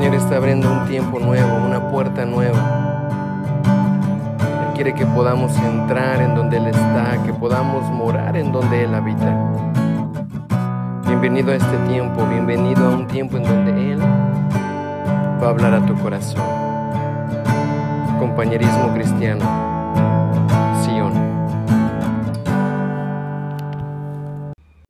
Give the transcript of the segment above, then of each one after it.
Señor está abriendo un tiempo nuevo, una puerta nueva. Él quiere que podamos entrar en donde Él está, que podamos morar en donde Él habita. Bienvenido a este tiempo, bienvenido a un tiempo en donde Él va a hablar a tu corazón. Compañerismo cristiano, Sion.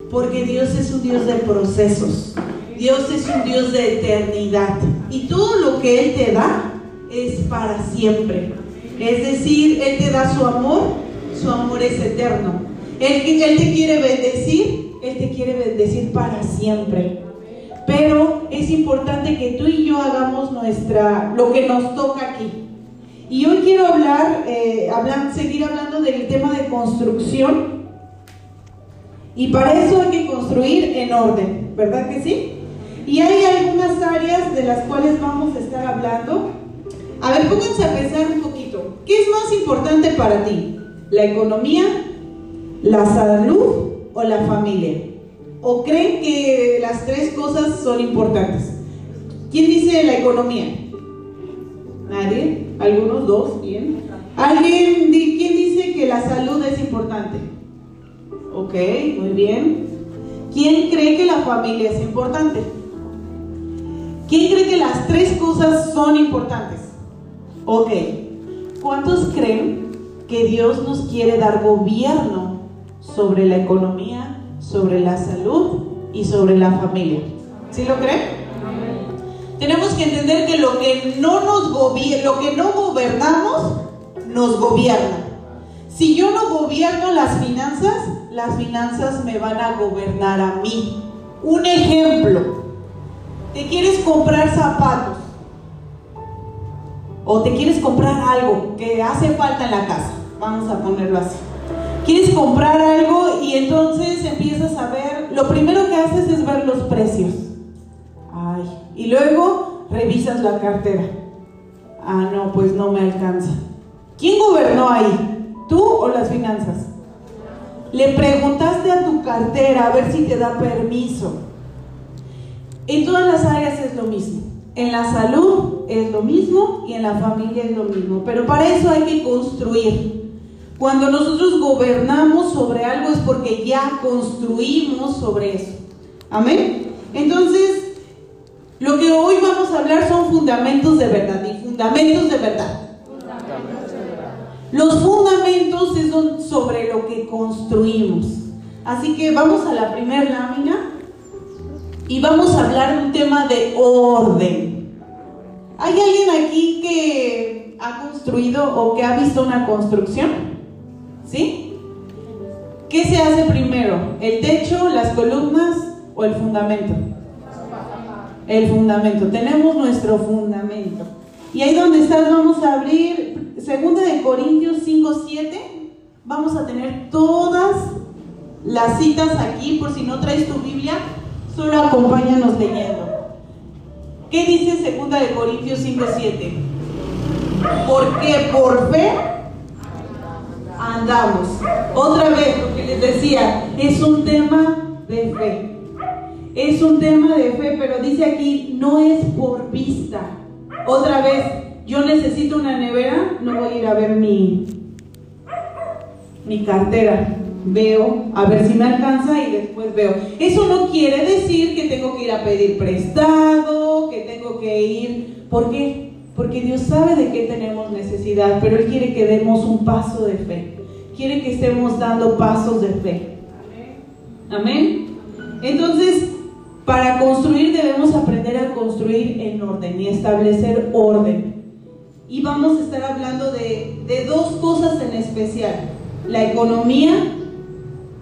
Porque Dios es un Dios de procesos. Dios es un Dios de eternidad. Y todo lo que Él te da es para siempre. Es decir, Él te da su amor, su amor es eterno. Él, él te quiere bendecir, Él te quiere bendecir para siempre. Pero es importante que tú y yo hagamos nuestra, lo que nos toca aquí. Y hoy quiero hablar, eh, seguir hablando del tema de construcción. Y para eso hay que construir en orden, ¿verdad que sí? Y hay algunas áreas de las cuales vamos a estar hablando. A ver, pónganse a pensar un poquito. ¿Qué es más importante para ti? ¿La economía, la salud o la familia? ¿O creen que las tres cosas son importantes? ¿Quién dice la economía? ¿Nadie? ¿Algunos? ¿Dos? ¿Bien? ¿Alguien? ¿Quién dice que la salud es importante? Ok, muy bien. ¿Quién cree que la familia es importante? ¿Quién cree que las tres cosas son importantes? Ok. ¿Cuántos creen que Dios nos quiere dar gobierno sobre la economía, sobre la salud y sobre la familia? ¿Sí lo creen? Tenemos que entender que lo que no nos gobierna, lo que no gobernamos, nos gobierna. Si yo no gobierno las finanzas, las finanzas me van a gobernar a mí. Un ejemplo, te quieres comprar zapatos o te quieres comprar algo que hace falta en la casa, vamos a ponerlo así. Quieres comprar algo y entonces empiezas a ver, lo primero que haces es ver los precios. Ay, y luego revisas la cartera. Ah, no, pues no me alcanza. ¿Quién gobernó ahí? ¿Tú o las finanzas? Le preguntaste a tu cartera a ver si te da permiso. En todas las áreas es lo mismo. En la salud es lo mismo y en la familia es lo mismo. Pero para eso hay que construir. Cuando nosotros gobernamos sobre algo es porque ya construimos sobre eso. Amén. Entonces, lo que hoy vamos a hablar son fundamentos de verdad y fundamentos de verdad. Los fundamentos es sobre lo que construimos. Así que vamos a la primera lámina y vamos a hablar un tema de orden. ¿Hay alguien aquí que ha construido o que ha visto una construcción? ¿Sí? ¿Qué se hace primero? ¿El techo, las columnas o el fundamento? El fundamento. Tenemos nuestro fundamento. Y ahí donde estás vamos a abrir 2 de Corintios 5, 7. Vamos a tener todas las citas aquí por si no traes tu Biblia, solo acompáñanos leyendo. ¿Qué dice 2 de Corintios 5, 7? Porque por fe andamos. Otra vez, lo que les decía, es un tema de fe. Es un tema de fe, pero dice aquí, no es por vista. Otra vez, yo necesito una nevera, no voy a ir a ver mi, mi cartera. Veo, a ver si me alcanza y después veo. Eso no quiere decir que tengo que ir a pedir prestado, que tengo que ir. ¿Por qué? Porque Dios sabe de qué tenemos necesidad, pero Él quiere que demos un paso de fe. Quiere que estemos dando pasos de fe. Amén. Entonces, para construir debemos aprender a construir en orden y establecer orden. Y vamos a estar hablando de, de, dos cosas en especial. La economía,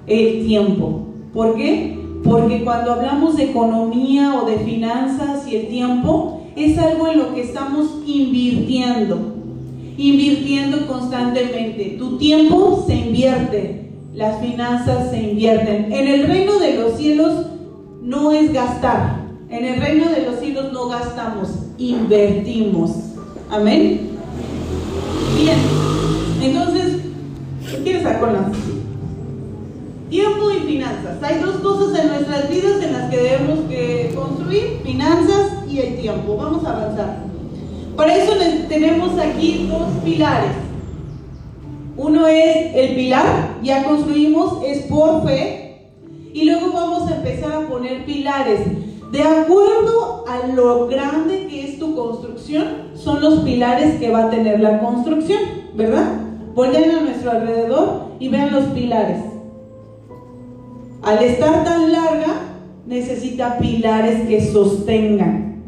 el tiempo. ¿Por qué? Porque cuando hablamos de economía o de finanzas y el tiempo, es algo en lo que estamos invirtiendo. Invirtiendo constantemente. Tu tiempo se invierte. Las finanzas se invierten. En el reino de los cielos no es gastar. En el reino de los cielos no gastamos, invertimos. Amén. Bien. Entonces, ¿qué quieres hacer con las Tiempo y finanzas. Hay dos cosas en nuestras vidas en las que debemos construir, finanzas y hay tiempo. Vamos a avanzar. Para eso tenemos aquí dos pilares. Uno es el pilar, ya construimos, es por fe. Y luego vamos a empezar a poner pilares. De acuerdo a lo grande que es tu construcción, son los pilares que va a tener la construcción, ¿verdad? Volten a nuestro alrededor y vean los pilares. Al estar tan larga, necesita pilares que sostengan.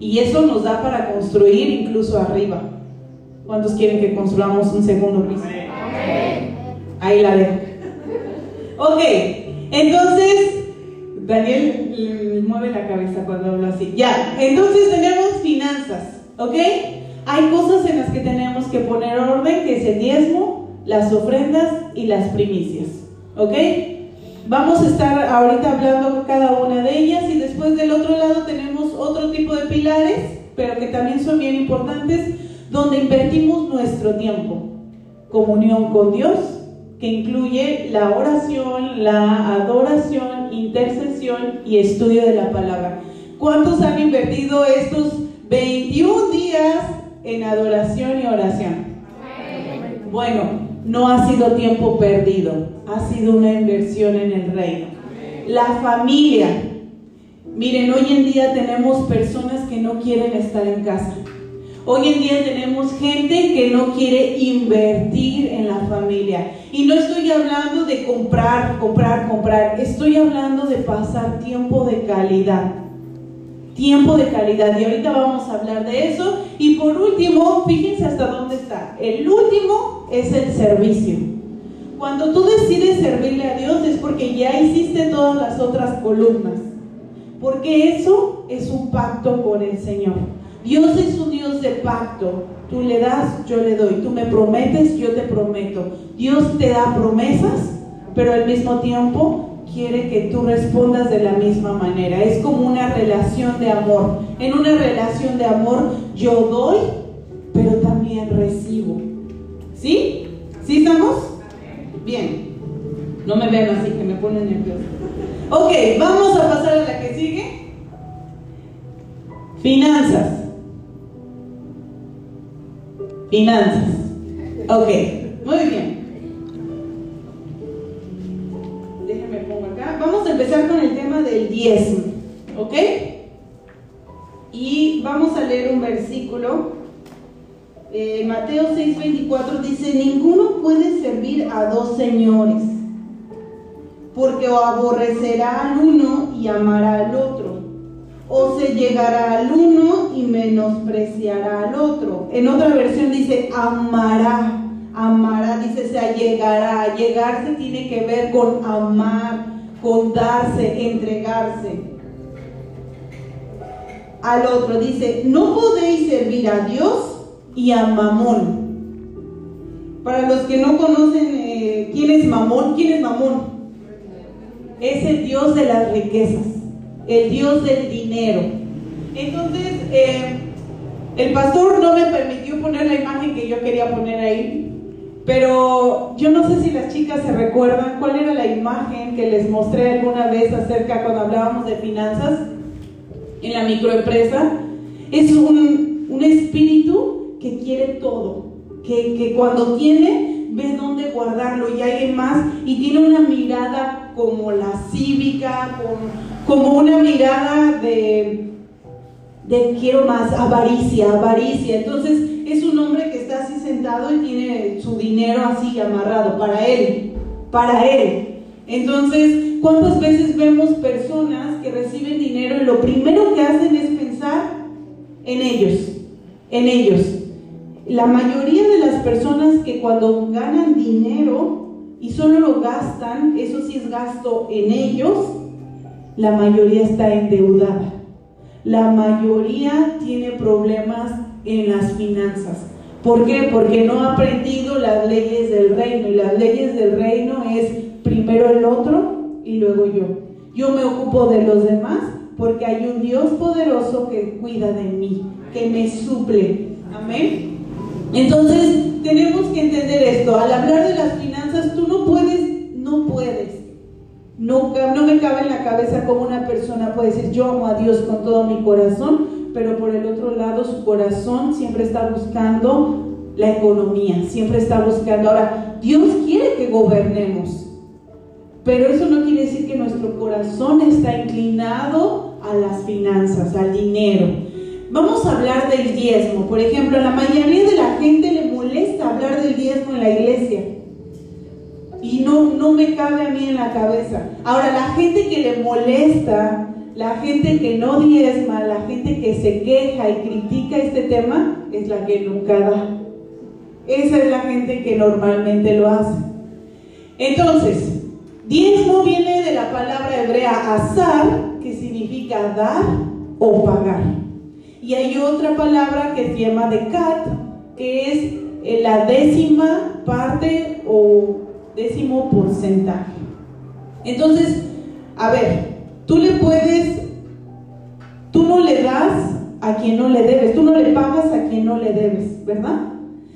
Y eso nos da para construir incluso arriba. ¿Cuántos quieren que construyamos un segundo piso? Ahí la dejo. Ok, entonces, Daniel mueve la cabeza cuando hablo así. Ya, entonces tenemos finanzas, ¿ok? Hay cosas en las que tenemos que poner orden, que es el diezmo, las ofrendas y las primicias, ¿ok? Vamos a estar ahorita hablando cada una de ellas y después del otro lado tenemos otro tipo de pilares, pero que también son bien importantes, donde invertimos nuestro tiempo. Comunión con Dios, que incluye la oración, la adoración, intercesión y estudio de la palabra. ¿Cuántos han invertido estos 21 días en adoración y oración? Bueno, no ha sido tiempo perdido, ha sido una inversión en el reino. La familia. Miren, hoy en día tenemos personas que no quieren estar en casa. Hoy en día tenemos gente que no quiere invertir en la familia. Y no estoy hablando de comprar, comprar, comprar. Estoy hablando de pasar tiempo de calidad tiempo de calidad. Y ahorita vamos a hablar de eso. Y por último, fíjense hasta dónde está. El último es el servicio. Cuando tú decides servirle a Dios es porque ya hiciste todas las otras columnas. Porque eso es un pacto con el Señor. Dios es un Dios de pacto. Tú le das, yo le doy. Tú me prometes, yo te prometo. Dios te da promesas, pero al mismo tiempo quiere que tú respondas de la misma manera. Es como una relación de amor. En una relación de amor yo doy, pero también recibo. ¿Sí? ¿Sí estamos? Bien. No me vean así, que me ponen nerviosa. Ok, vamos a pasar a la que sigue. Finanzas. Finanzas. Ok, muy bien. Vamos a empezar con el tema del diezmo, ¿ok? Y vamos a leer un versículo. Eh, Mateo 6:24 dice, ninguno puede servir a dos señores, porque o aborrecerá al uno y amará al otro, o se llegará al uno y menospreciará al otro. En otra versión dice, amará amará, dice, se allegará. Llegarse tiene que ver con amar, con darse, entregarse al otro. Dice, no podéis servir a Dios y a Mamón. Para los que no conocen eh, quién es Mamón, ¿quién es Mamón? Es el Dios de las riquezas, el Dios del dinero. Entonces, eh, el pastor no me permitió poner la imagen que yo quería poner ahí, pero yo no sé si las chicas se recuerdan cuál era la imagen que les mostré alguna vez acerca cuando hablábamos de finanzas en la microempresa. Es un, un espíritu que quiere todo, que, que cuando tiene, ve dónde guardarlo y hay más, y tiene una mirada como la cívica, como una mirada de, de quiero más, avaricia, avaricia. Entonces es un hombre que está así sentado y tiene su dinero así amarrado para él, para él. Entonces, ¿cuántas veces vemos personas que reciben dinero y lo primero que hacen es pensar en ellos, en ellos? La mayoría de las personas que cuando ganan dinero y solo lo gastan, eso sí es gasto en ellos, la mayoría está endeudada. La mayoría tiene problemas en las finanzas. ¿Por qué? Porque no ha aprendido las leyes del reino. Y las leyes del reino es primero el otro y luego yo. Yo me ocupo de los demás porque hay un Dios poderoso que cuida de mí, que me suple. Amén. Entonces, tenemos que entender esto. Al hablar de las finanzas, tú no puedes, no puedes. No, no me cabe en la cabeza como una persona puede decir, yo amo a Dios con todo mi corazón, pero por el otro lado su corazón siempre está buscando la economía, siempre está buscando. Ahora, Dios quiere que gobernemos, pero eso no quiere decir que nuestro corazón está inclinado a las finanzas, al dinero. Vamos a hablar del diezmo. Por ejemplo, la mayoría de la gente le molesta hablar del diezmo en la iglesia. Y no, no me cabe a mí en la cabeza. Ahora, la gente que le molesta, la gente que no diezma, la gente que se queja y critica este tema, es la que nunca da. Esa es la gente que normalmente lo hace. Entonces, Diezmo viene de la palabra hebrea azar, que significa dar o pagar. Y hay otra palabra que se llama decat, que es eh, la décima parte o décimo porcentaje. Entonces, a ver, tú le puedes, tú no le das a quien no le debes, tú no le pagas a quien no le debes, ¿verdad?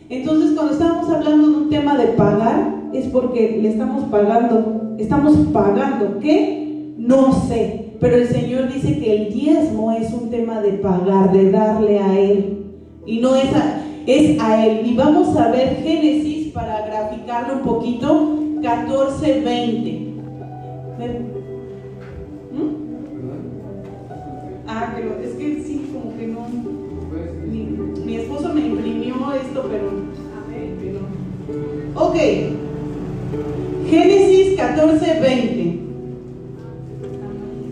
Entonces, cuando estamos hablando de un tema de pagar, es porque le estamos pagando Estamos pagando. ¿Qué? No sé. Pero el Señor dice que el diezmo es un tema de pagar, de darle a Él. Y no es a, es a Él. Y vamos a ver Génesis para graficarlo un poquito. 14, 20. Ah, pero es que sí, como que no. Mi, esposo me imprimió esto, pero. A ver, pero. Ok. Génesis 14, 20.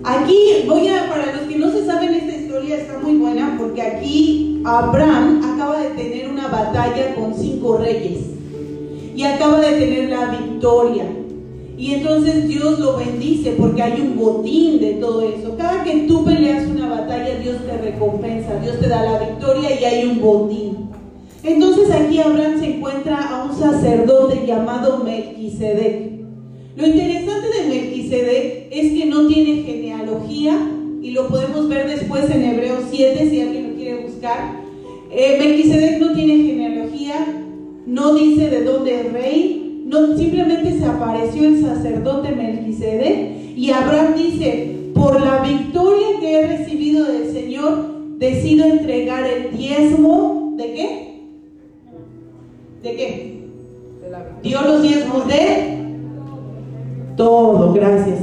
Aquí voy a, para los que no se saben esta historia, está muy buena porque aquí Abraham acaba de tener una batalla con cinco reyes y acaba de tener la victoria. Y entonces Dios lo bendice porque hay un botín de todo eso. Cada que tú peleas una batalla, Dios te recompensa, Dios te da la victoria y hay un botín. Entonces aquí Abraham se encuentra a un sacerdote llamado Melquisedec. Lo interesante de Melquisedec es que no tiene genealogía y lo podemos ver después en Hebreos 7 si alguien lo quiere buscar. Eh, Melquisedec no tiene genealogía, no dice de dónde es rey, no, simplemente apareció el sacerdote Melquisedec y Abraham dice, por la victoria que he recibido del Señor, decido entregar el diezmo de qué? ¿De qué? Dio los diezmos de todo, gracias.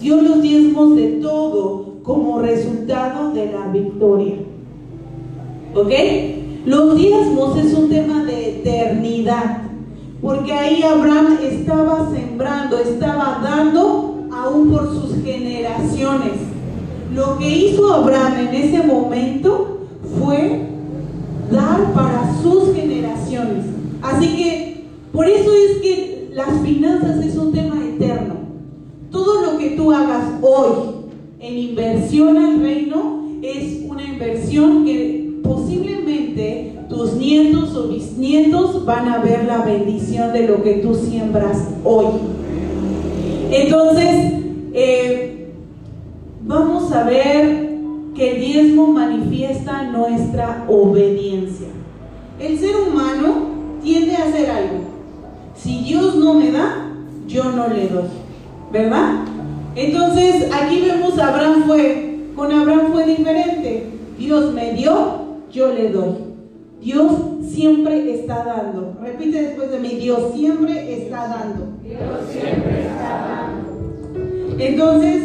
Dio los diezmos de todo como resultado de la victoria. ¿Ok? Los diezmos es un tema de eternidad, porque ahí Abraham estaba sembrando, estaba dando aún por sus generaciones. Lo que hizo Abraham en ese momento fue dar para sus generaciones. Así que por eso es que las finanzas es un tema eterno. Todo lo que tú hagas hoy en inversión al reino es una inversión que posiblemente tus nietos o bisnietos van a ver la bendición de lo que tú siembras hoy. Entonces, eh, vamos a ver que el diezmo manifiesta nuestra obediencia. El ser humano tiende a hacer algo. Si Dios no me da, yo no le doy. ¿Verdad? Entonces aquí vemos a Abraham fue, con Abraham fue diferente. Dios me dio, yo le doy. Dios siempre está dando. Repite después de mí, Dios siempre está dando. Dios siempre está dando. Entonces,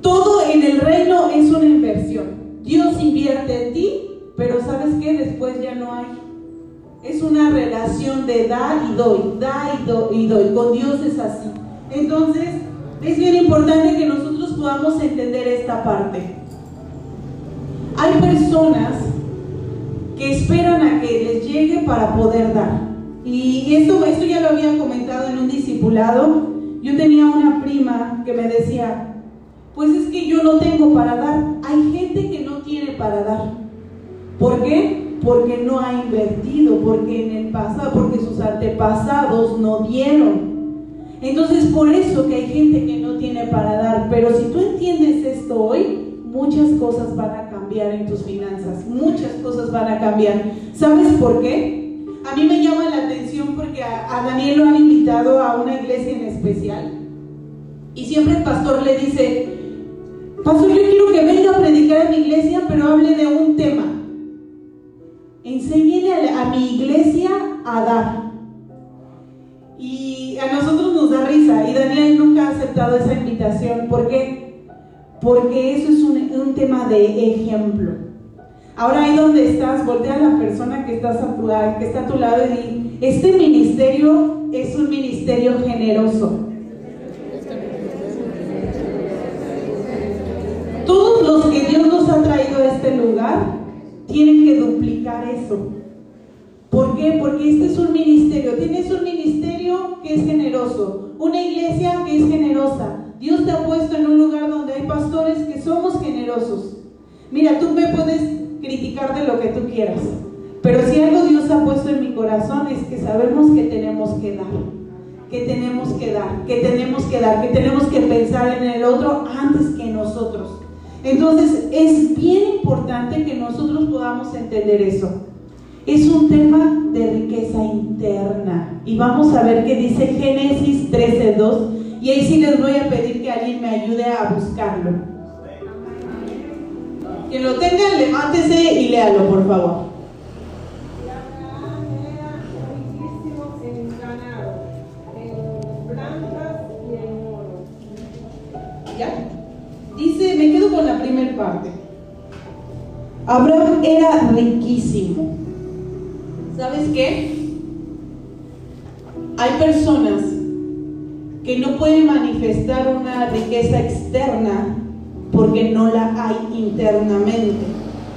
todo en el reino es una inversión. Dios invierte en ti, pero ¿sabes qué? Después ya no hay. Es una relación de dar y doy, da y, doy, y doy. Con Dios es así. Entonces, es bien importante que nosotros podamos entender esta parte. Hay personas que esperan a que les llegue para poder dar. Y esto, esto ya lo había comentado en un discipulado. Yo tenía una prima que me decía, pues es que yo no tengo para dar. Hay gente que no tiene para dar. ¿Por qué? porque no ha invertido, porque en el pasado, porque sus antepasados no dieron. Entonces, por eso que hay gente que no tiene para dar. Pero si tú entiendes esto hoy, muchas cosas van a cambiar en tus finanzas, muchas cosas van a cambiar. ¿Sabes por qué? A mí me llama la atención porque a, a Daniel lo han invitado a una iglesia en especial y siempre el pastor le dice, pastor, yo quiero que venga a predicar a mi iglesia, pero hable de un tema. Enséñele a, a mi iglesia a dar. Y a nosotros nos da risa y Daniel nunca ha aceptado esa invitación. ¿Por qué? Porque eso es un, tema de ejemplo. Ahora ahí donde estás, voltea a la persona que, estás que está a tu lado y di, este ministerio es un ministerio generoso. Todos los que Dios nos ha traído a este lugar tienen que duplicar eso. ¿Por qué? Porque este es un ministerio. Tienes un ministerio que es generoso, una iglesia que es generosa. Dios te ha puesto en un lugar donde hay pastores que somos generosos. Mira, tú me puedes criticar de lo que tú quieras, pero si algo Dios ha puesto en mi corazón es que sabemos que tenemos que dar, que tenemos que dar, que tenemos que dar, que tenemos que pensar en el otro antes que nosotros. Entonces es bien importante que nosotros podamos entender eso. Es un tema de riqueza interna. Y vamos a ver qué dice Génesis 13.2. Y ahí sí les voy a pedir que alguien me ayude a buscarlo. Quien lo tenga, levántese y léalo, por favor. ¿Ya? Dice, me quedo con la primera parte. Abraham era riquísimo. ¿Sabes qué? Hay personas que no pueden manifestar una riqueza externa porque no la hay internamente.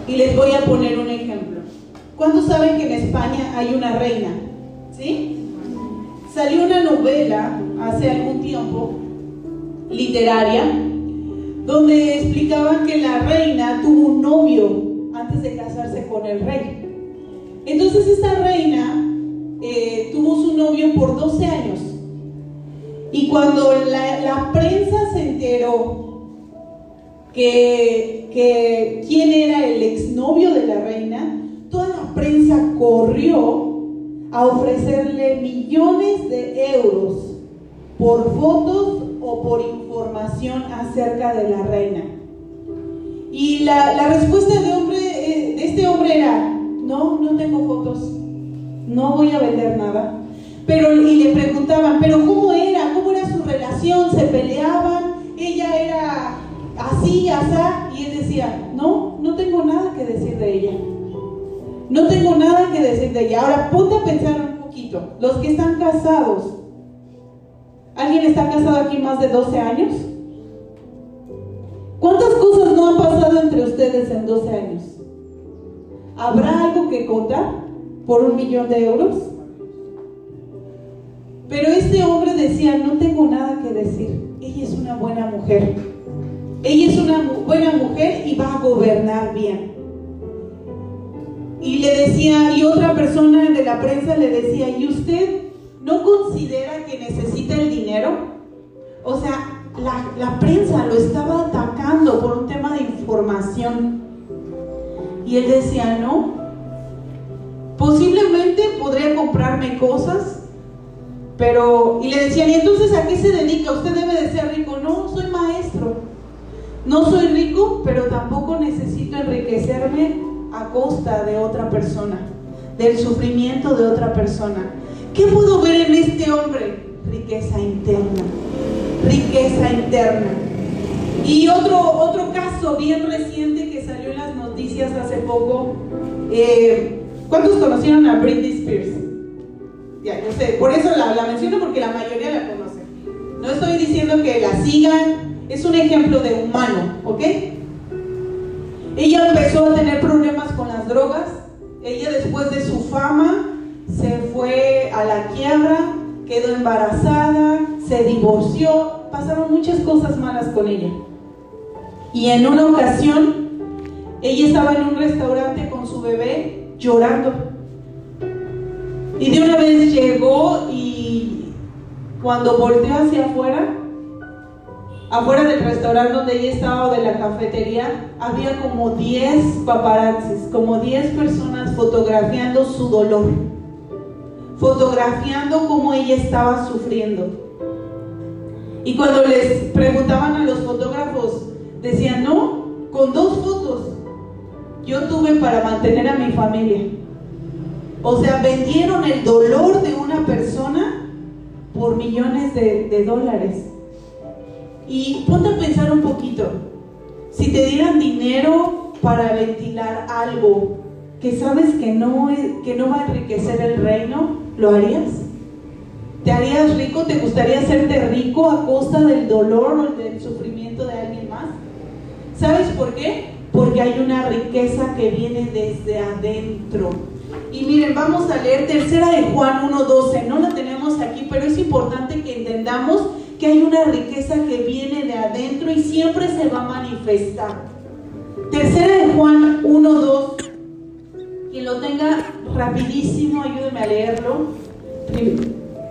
Y les voy a poner un ejemplo. ¿Cuántos saben que en España hay una reina? ¿Sí? Salió una novela hace algún tiempo, literaria, donde explicaban que la reina tuvo un novio antes de casarse con el rey. Entonces esta reina eh, tuvo su novio por 12 años. Y cuando la, prensa se enteró que, quién era el exnovio de la reina, toda la prensa corrió a ofrecerle millones de euros por fotos o por información acerca de la reina. Y la, la respuesta de, hombre, eh, de este hombre era, no, no tengo fotos, no voy a vender nada. Pero, y le preguntaban, pero ¿cómo era? ¿Cómo era su relación? ¿Se peleaban? ¿Ella era así, así? Y él decía, no, no tengo nada que decir de ella. No tengo nada que decir de ella. Ahora ponte a pensar un poquito. Los que están casados, ¿alguien está casado aquí más de 12 años? ¿Cuántas cosas no han pasado entre ustedes en 12 años? ¿Habrá algo que contar por un millón de euros? Pero este hombre decía, no tengo nada que decir. Ella es una buena mujer. Ella es una buena mujer y va a gobernar bien. Y le decía, y otra persona de la prensa le decía, ¿y usted no considera que necesita el dinero? O sea, la, la prensa lo estaba atacando por un tema de información. Y él decía, no, posiblemente podría comprarme cosas, pero, y le decían, ¿y entonces a qué se dedica? Usted debe de ser rico. No, soy maestro. No soy rico, pero tampoco necesito enriquecerme a costa de otra persona, del sufrimiento de otra persona. ¿Qué puedo ver en este hombre? Riqueza interna, riqueza interna. Y otro, otro caso bien reciente que salió en las noticias hace poco, eh, ¿cuántos conocieron a Britney Spears? Ya, yo sé, por eso la, la menciono porque la mayoría la conoce. No estoy diciendo que la sigan, es un ejemplo de humano, ¿ok? Ella empezó a tener problemas con las drogas, ella después de su fama se fue a la quiebra, quedó embarazada, se divorció, pasaron muchas cosas malas con ella. Y en una ocasión, ella estaba en un restaurante con su bebé llorando. Y de una vez llegó y cuando volteó hacia afuera, afuera del restaurante donde ella estaba o de la cafetería, había como 10 paparazzis, como 10 personas fotografiando su dolor, fotografiando cómo ella estaba sufriendo. Y cuando les preguntaban a los fotógrafos, decían, no, con dos fotos yo tuve para mantener a mi familia. O sea, vendieron el dolor de una persona por millones de, dólares. Y ponte a pensar un poquito. si te dieran dinero para ventilar algo que sabes que no, que no va a enriquecer el reino, ¿lo harías? ¿Te harías rico? ¿Te gustaría hacerte rico a costa del dolor o del sufrimiento de alguien más? ¿Sabes por qué? Porque hay una riqueza que viene desde adentro. Y miren, vamos a leer tercera de Juan 1.12. No la tenemos aquí, pero es importante que entendamos que hay una riqueza que viene de adentro y siempre se va a manifestar. Tercera de Juan 1.2. Quien lo tenga rapidísimo, ayúdeme a leerlo.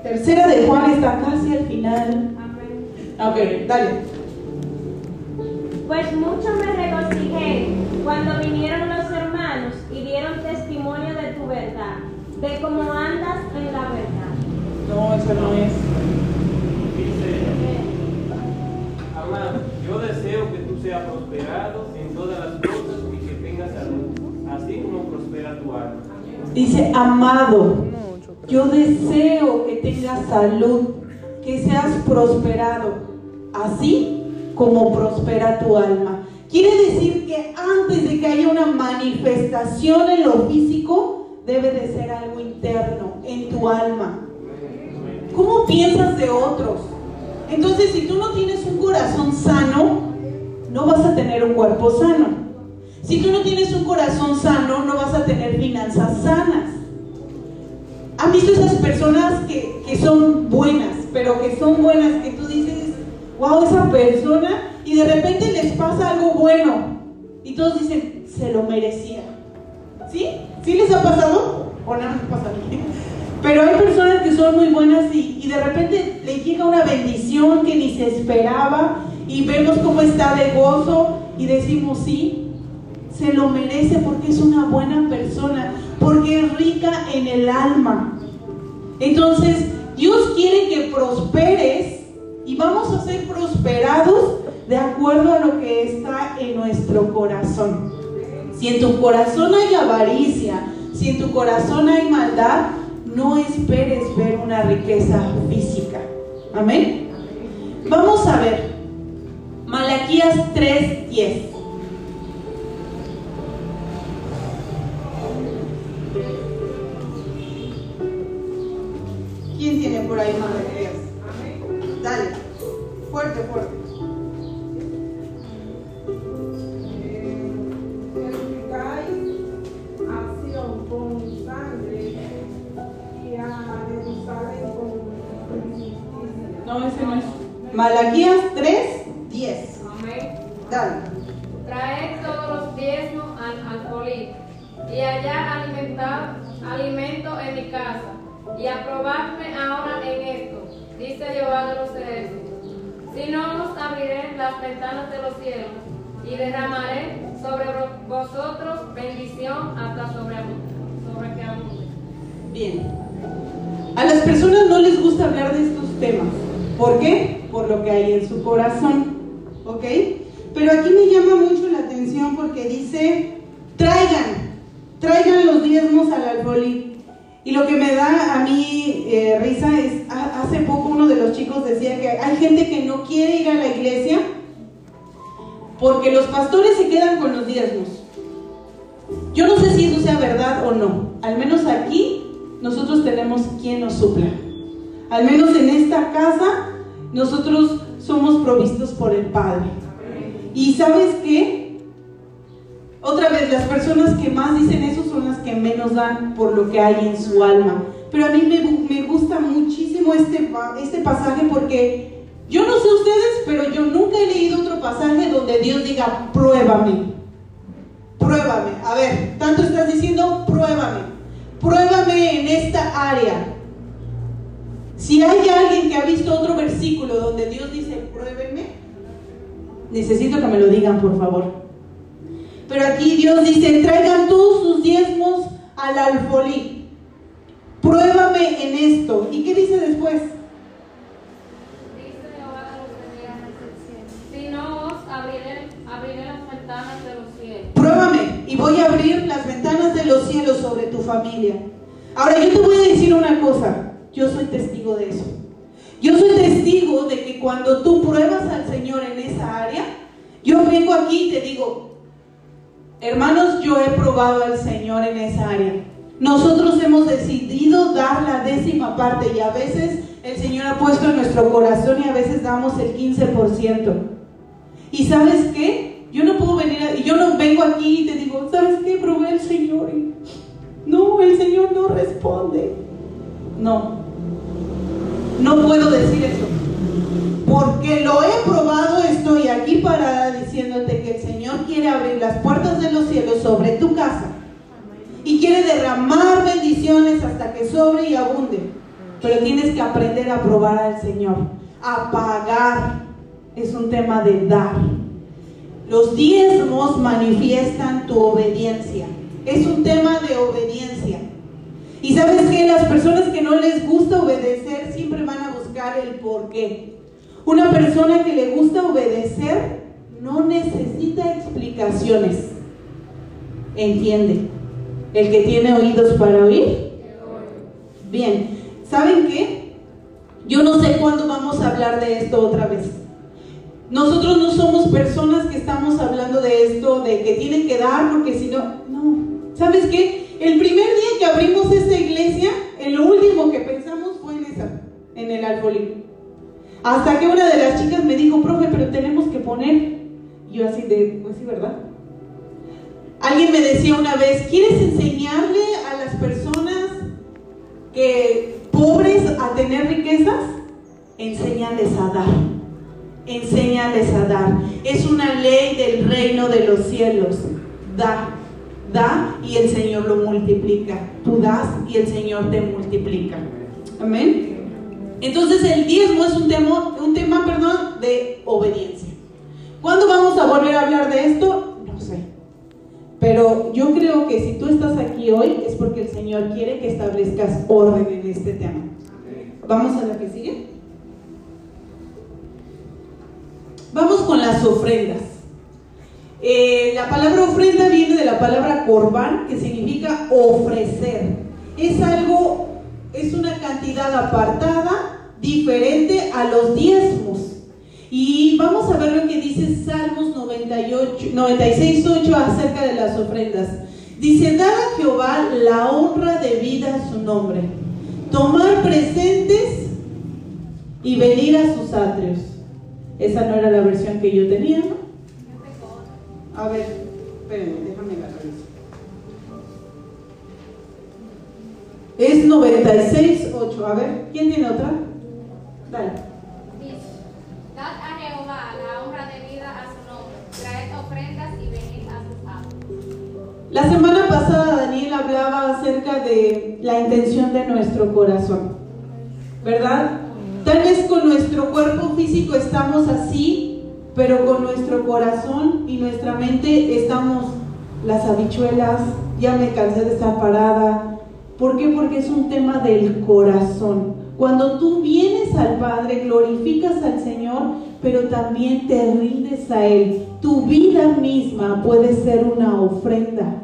Tercera de Juan está casi al final. Ok, dale. Pues mucho me regocijé cuando vinieron los hermanos y dieron testimonio tu verdad, de cómo andas en la verdad. No, eso no es. Dice, amado, yo deseo que tú seas prosperado en todas las cosas y que tengas salud, así como prospera tu alma. Dice, amado, yo deseo que tengas salud, que seas prosperado, así como prospera tu alma. Quiere decir que antes de que haya una manifestación en lo físico, debe de ser algo interno, en tu alma. ¿Cómo piensas de otros? Entonces, si tú no tienes un corazón sano, no vas a tener un cuerpo sano. Si tú no tienes un corazón sano, no vas a tener finanzas sanas. ¿Han visto esas personas que, que, son buenas, pero que son buenas, que tú dices, wow, esa persona, y de repente les pasa algo bueno, y todos dicen, se lo merecía. ¿Sí? ¿Sí les ha pasado? ¿O nada más pasa a mí? Pero hay personas que son muy buenas y, y de repente le llega una bendición que ni se esperaba, y vemos cómo está de gozo, y decimos, sí, se lo merece porque es una buena persona, porque es rica en el alma. Entonces, Dios quiere que prosperes y vamos a ser prosperados de acuerdo a lo que está en nuestro corazón. Si en tu corazón hay avaricia, si en tu corazón hay maldad, no esperes ver una riqueza física. Amén. Vamos a ver. Malaquías 3:10. ¿Quién tiene por ahí Malaquías? Dale. Fuerte, fuerte. No, ese no es. Malaquías 3, 10. Amén. Dale. Traed todos los diezmos al alfolí y allá alimentar alimento en mi casa y aprobadme ahora en esto, dice Jehová de los ejércitos. Si no os abriré las ventanas de los cielos y derramaré sobre vosotros bendición hasta sobre, sobre que abunde. Bien. A las personas no les gusta hablar de estos temas. ¿Por qué? Por lo que hay en su corazón. ¿Ok? Pero aquí me llama mucho la atención porque dice, traigan, traigan los diezmos al alfolí. Y lo que me da a mí eh, risa es, hace poco uno de los chicos decía que hay gente que no quiere ir a la iglesia porque los pastores se quedan con los diezmos. Yo no sé si eso sea verdad o no. Al menos aquí nosotros tenemos quien nos supla. Al menos en esta casa nosotros somos provistos por el Padre. Y sabes qué? Otra vez, las personas que más dicen eso son las que menos dan por lo que hay en su alma. Pero a mí me, gu- me gusta muchísimo este, este pasaje porque yo no sé ustedes, pero yo nunca he leído otro pasaje donde Dios diga, pruébame. Pruébame. A ver, tanto estás diciendo, pruébame. Pruébame en esta área. Si hay alguien que ha visto otro versículo donde Dios dice, pruébenme, necesito que me lo digan, por favor. Pero aquí Dios dice, traigan todos sus diezmos al alfolí. Pruébame en esto. ¿Y qué dice después? Dice Jehová de los ejércitos. Si no os abriré, abriré las ventanas de los cielos. Pruébame y voy a abrir las ventanas de los cielos sobre tu familia. Ahora yo te voy a decir una cosa, yo soy testigo de eso. Yo soy testigo de que cuando tú pruebas al Señor en esa área, Yo vengo aquí y te digo, hermanos, yo he probado al Señor en esa área. Nosotros hemos decidido dar la décima parte y a veces el Señor ha puesto en nuestro corazón y a veces damos el 15%. ¿Y sabes qué? Yo no puedo venir, yo no vengo aquí y te digo, ¿sabes qué? Probé al Señor no, el Señor no responde. No, no puedo decir eso. Porque lo he probado, estoy aquí parada diciéndote que el Señor quiere abrir las puertas de los cielos sobre tu casa. Y quiere derramar bendiciones hasta que sobre y abunde. Pero tienes que aprender a probar al Señor. A pagar. Es un tema de dar. Los diezmos manifiestan tu obediencia. Es un tema de obediencia. Y sabes que las personas que no les gusta obedecer siempre van a buscar el por qué. Una persona que le gusta obedecer no necesita explicaciones. Entiende. El que tiene oídos para oír. Bien, ¿saben qué? Yo no sé cuándo vamos a hablar de esto otra vez. Nosotros no somos personas que estamos hablando de esto, de que tienen que dar, porque si no, no. ¿Sabes qué? El primer día que abrimos esta iglesia, en lo último que pensamos fue en esa, en el alfolí. Hasta que una de las chicas me dijo, profe, pero tenemos que poner. Yo así de, pues sí, ¿verdad? Alguien me decía una vez, ¿quieres enseñarle a las personas que pobres a tener riquezas? Enséñales a dar. Enséñales a dar. Es una ley del reino de los cielos. Da, da y el Señor lo multiplica. Tú das y el Señor te multiplica. Amén. Entonces el diezmo es un tema, un tema perdón, de obediencia. ¿Cuándo vamos a volver a hablar de esto? No sé. Pero yo creo que si tú estás aquí hoy es porque el Señor quiere que establezcas orden en este tema. Vamos a la que sigue. Vamos con las ofrendas. Eh, la palabra ofrenda viene de la palabra corbán, que significa ofrecer. Es algo, es una cantidad apartada, diferente a los diezmos. Y vamos a ver lo que dice Salmos 98, 96, 8 acerca de las ofrendas. Dice, dar a Jehová la honra debida a su nombre, tomar presentes y venir a sus atrios. Esa no era la versión que yo tenía. A ver, espérenme, déjame agarrar eso. Es 96, 8. A ver, ¿quién tiene otra? Dale. Dice, dad a Jehová la honra debida a su nombre, traed ofrendas y venid a sus atrios. La semana pasada Daniel hablaba acerca de la intención de nuestro corazón, ¿verdad? Tal vez con nuestro cuerpo físico estamos así, pero con nuestro corazón y nuestra mente estamos las habichuelas, ya me cansé de estar parada. ¿Por qué? Porque es un tema del corazón. Cuando tú vienes al Padre, glorificas al Señor, pero también te rindes a Él. Tu vida misma puede ser una ofrenda.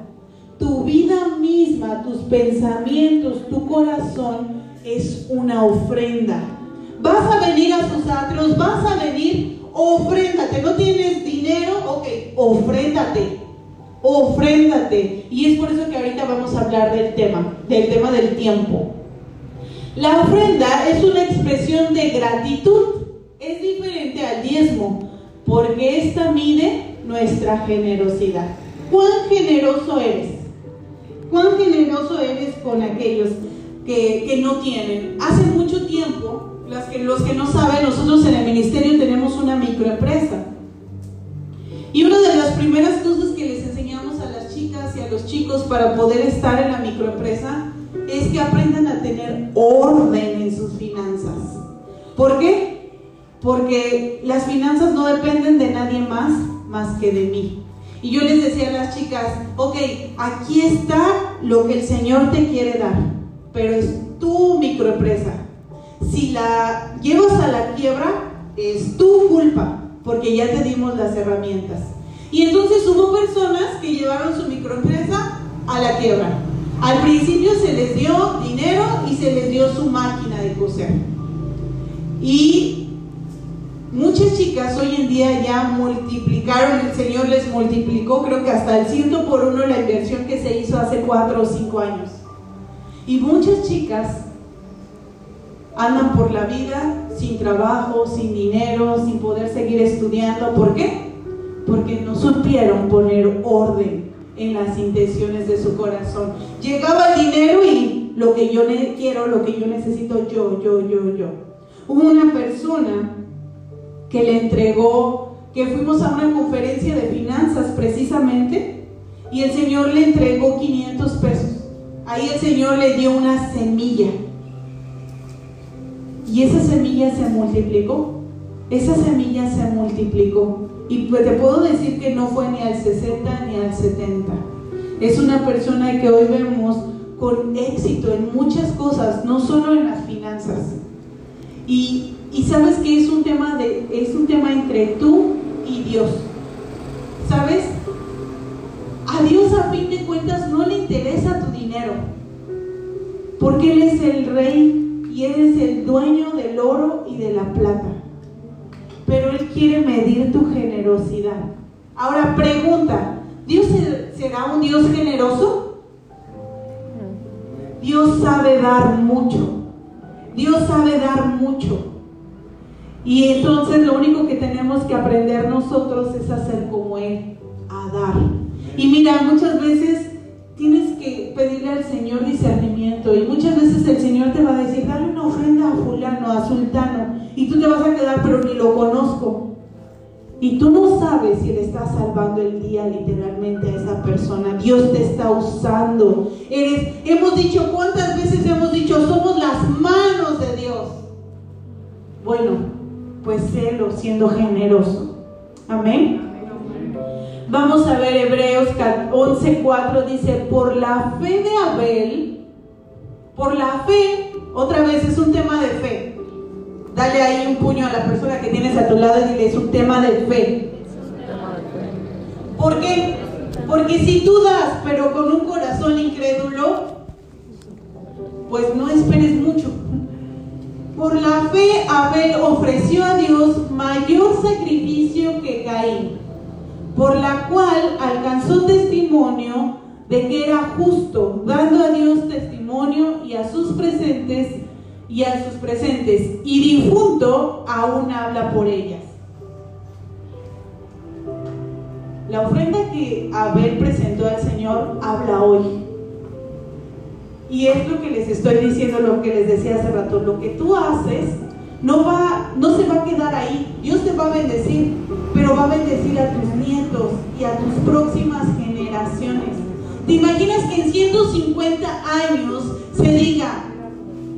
Tu vida misma, tus pensamientos, tu corazón es una ofrenda. Vas a venir a sus atrios, vas a venir, ofréndate. No tienes dinero, ok, ofréndate. Ofréndate. Y es por eso que ahorita vamos a hablar del tema, del tema del tiempo. La ofrenda es una expresión de gratitud. Es diferente al diezmo, porque esta mide nuestra generosidad. ¿Cuán generoso eres? ¿Cuán generoso eres con aquellos que, que no tienen? Hace mucho tiempo, los que, los que no saben, nosotros en el ministerio tenemos una microempresa. Y una de las primeras cosas que les enseñamos a las chicas y a los chicos para poder estar en la microempresa es que aprendan a tener orden en sus finanzas. ¿Por qué? Porque las finanzas no dependen de nadie más más que de mí. Y yo les decía a las chicas, ok, aquí está lo que el Señor te quiere dar, pero es tu microempresa. Si la llevas a la quiebra, es tu culpa, porque ya te dimos las herramientas. Y entonces hubo personas que llevaron su microempresa a la quiebra. Al principio se les dio dinero y se les dio su máquina de coser. Y Muchas chicas hoy en día ya multiplicaron, el Señor les multiplicó, creo que hasta el ciento por uno la inversión que se hizo hace cuatro o cinco años. Y muchas chicas andan por la vida sin trabajo, sin dinero, sin poder seguir estudiando. ¿Por qué? Porque no supieron poner orden en las intenciones de su corazón. Llegaba el dinero y lo que yo quiero, lo que yo necesito, yo, yo, yo, yo. Hubo una persona que le entregó, que fuimos a una conferencia de finanzas precisamente, y el Señor le entregó 500 pesos. Ahí el Señor le dio una semilla. Y esa semilla se multiplicó. Esa semilla se multiplicó. Y pues te puedo decir que no fue ni al 60 ni al 70. Es una persona que hoy vemos con éxito en muchas cosas, no solo en las finanzas. Y y sabes que es un tema de es un tema entre tú y Dios. ¿Sabes? A Dios a fin de cuentas no le interesa tu dinero. Porque él es el rey y él es el dueño del oro y de la plata. Pero él quiere medir tu generosidad. Ahora pregunta, ¿Dios será un Dios generoso? Dios sabe dar mucho. Dios sabe dar mucho. Y entonces lo único que tenemos que aprender nosotros es hacer como Él, a dar. Y mira, muchas veces tienes pedirle al Señor discernimiento y muchas veces el Señor te va a decir, dale una ofrenda a fulano, a sultano, y tú te vas a quedar, pero ni lo conozco. Y tú no sabes si le estás salvando el día literalmente a esa persona. Dios te está usando. Eres, hemos dicho, ¿cuántas veces hemos dicho, somos las manos de Dios? Bueno, pues sélo siendo generoso. Amén. Vamos a ver Hebreos 11:4 dice, por la fe de Abel, por la fe, otra vez es un tema de fe. Dale ahí un puño a la persona que tienes a tu lado y dile, es un tema de fe. ¿Por qué? Porque si tú das, pero con un corazón incrédulo, pues no esperes mucho. Por la fe Abel ofreció a Dios mayor sacrificio que Caín, por la cual alcanzó testimonio de que era justo, dando a Dios testimonio y a sus presentes y a sus presentes, y difunto aún habla por ellas. La ofrenda que Abel presentó al Señor habla hoy. Y es lo que les estoy diciendo, lo que les decía hace rato, lo que tú haces no va, no se va a quedar ahí. Dios te va a bendecir, pero va a bendecir a tus nietos y a tus próximas generaciones. ¿Te imaginas que en 150 años se diga,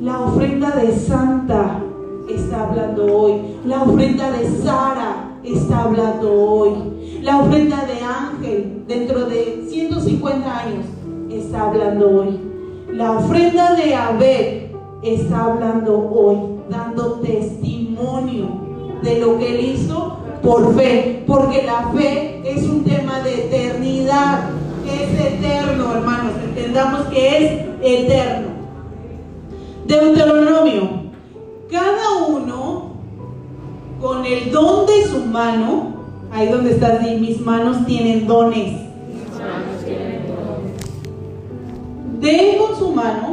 la ofrenda de Santa está hablando hoy, la ofrenda de Sara está hablando hoy, la ofrenda de Ángel dentro de 150 años está hablando hoy? La ofrenda de Abel está hablando hoy, dando testimonio de lo que él hizo por fe, porque la fe es un tema de eternidad, es eterno, hermanos, entendamos que es eterno. Deuteronomio, cada uno con el don de su mano, ahí donde estás, mis manos tienen dones de con su mano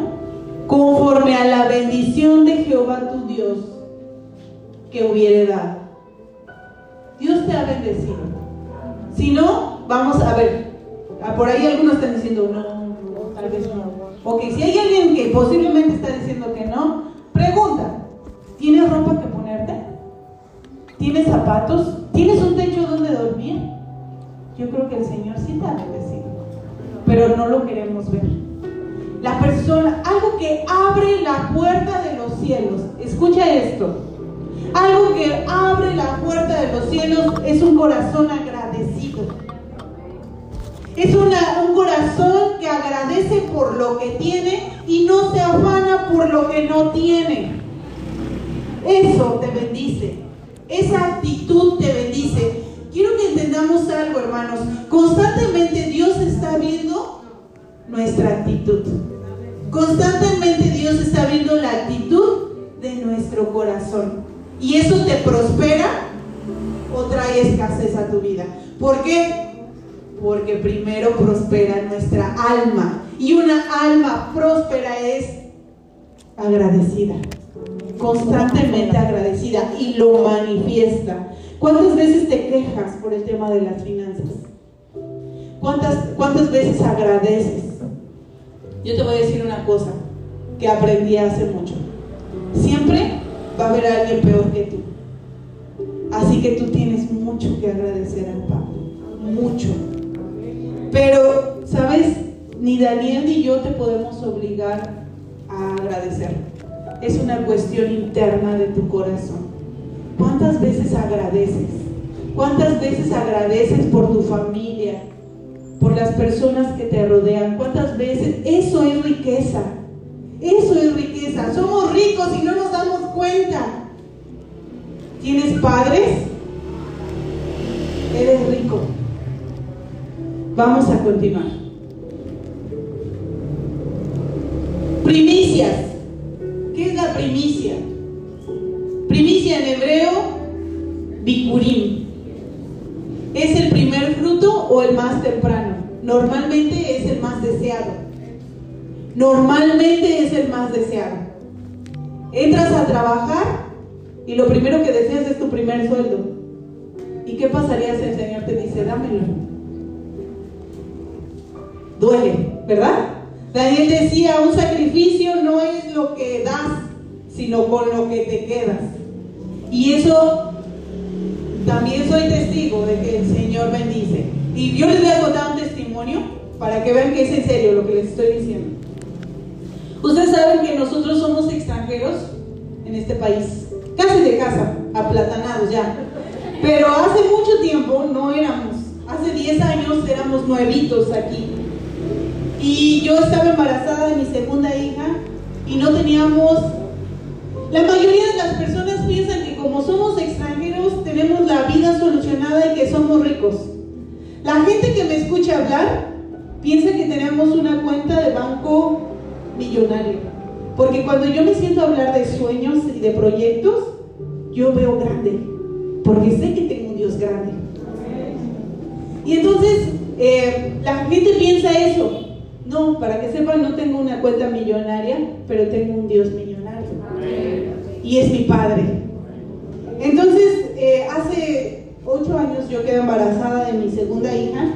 conforme a la bendición de Jehová tu Dios que hubiere dado. Dios te ha bendecido. Si no, vamos a ver. Ah, por ahí algunos están diciendo no, tal vez no. Ok, si hay alguien que posiblemente está diciendo que no, pregunta, ¿tienes ropa que ponerte? ¿Tienes zapatos? ¿Tienes un techo donde dormir? Yo creo que el Señor sí te ha bendecido, pero no lo queremos ver. La persona, algo que abre la puerta de los cielos. Escucha esto. Algo que abre la puerta de los cielos es un corazón agradecido. Es una, un corazón que agradece por lo que tiene y no se afana por lo que no tiene. Eso te bendice. Esa actitud te bendice. Quiero que entendamos algo, hermanos. Constantemente Dios está viendo nuestra actitud. Constantemente Dios está viendo la actitud de nuestro corazón. Y eso te prospera o trae escasez a tu vida. ¿Por qué? Porque primero prospera nuestra alma. Y una alma próspera es agradecida, constantemente agradecida y lo manifiesta. ¿Cuántas veces te quejas por el tema de las finanzas? ¿Cuántas, cuántas veces agradeces? Yo te voy a decir una cosa que aprendí hace mucho. Siempre va a haber alguien peor que tú. Así que tú tienes mucho que agradecer al Padre. Mucho. Pero, ¿sabes? Ni Daniel ni yo te podemos obligar a agradecer. Es una cuestión interna de tu corazón. ¿Cuántas veces agradeces? ¿Cuántas veces agradeces por tu familia? Por las personas que te rodean. ¿Cuántas veces? Eso es riqueza. Eso es riqueza. Somos ricos y no nos damos cuenta. ¿Tienes padres? Eres rico. Vamos a continuar. Primicias. ¿Qué es la primicia? Primicia en hebreo, bikurim. ¿Es el primer fruto o el más temprano? Normalmente es el más deseado. Normalmente es el más deseado. Entras a trabajar y lo primero que deseas es tu primer sueldo. ¿Y qué pasaría si el Señor te dice, dámelo? Duele, ¿verdad? Daniel decía, un sacrificio no es lo que das, sino con lo que te quedas. Y eso también soy testigo de que el Señor bendice. Y yo les voy a contar un testimonio para que vean que es en serio lo que les estoy diciendo. Ustedes saben que nosotros somos extranjeros en este país, casi de casa, aplatanados ya. Pero hace mucho tiempo no éramos, hace 10 años éramos nuevitos aquí. Y yo estaba embarazada de mi segunda hija y no teníamos... La mayoría de las personas piensan que como somos extranjeros tenemos la vida solucionada y que somos ricos. La gente que me escucha hablar piensa que tenemos una cuenta de banco millonario. Porque cuando yo me siento a hablar de sueños y de proyectos, yo veo grande. Porque sé que tengo un Dios grande. Y entonces eh, la gente piensa eso. No, para que sepan, no tengo una cuenta millonaria, pero tengo un Dios millonario. Y es mi Padre. Entonces, eh, hace ocho años yo quedé embarazada de mi segunda hija.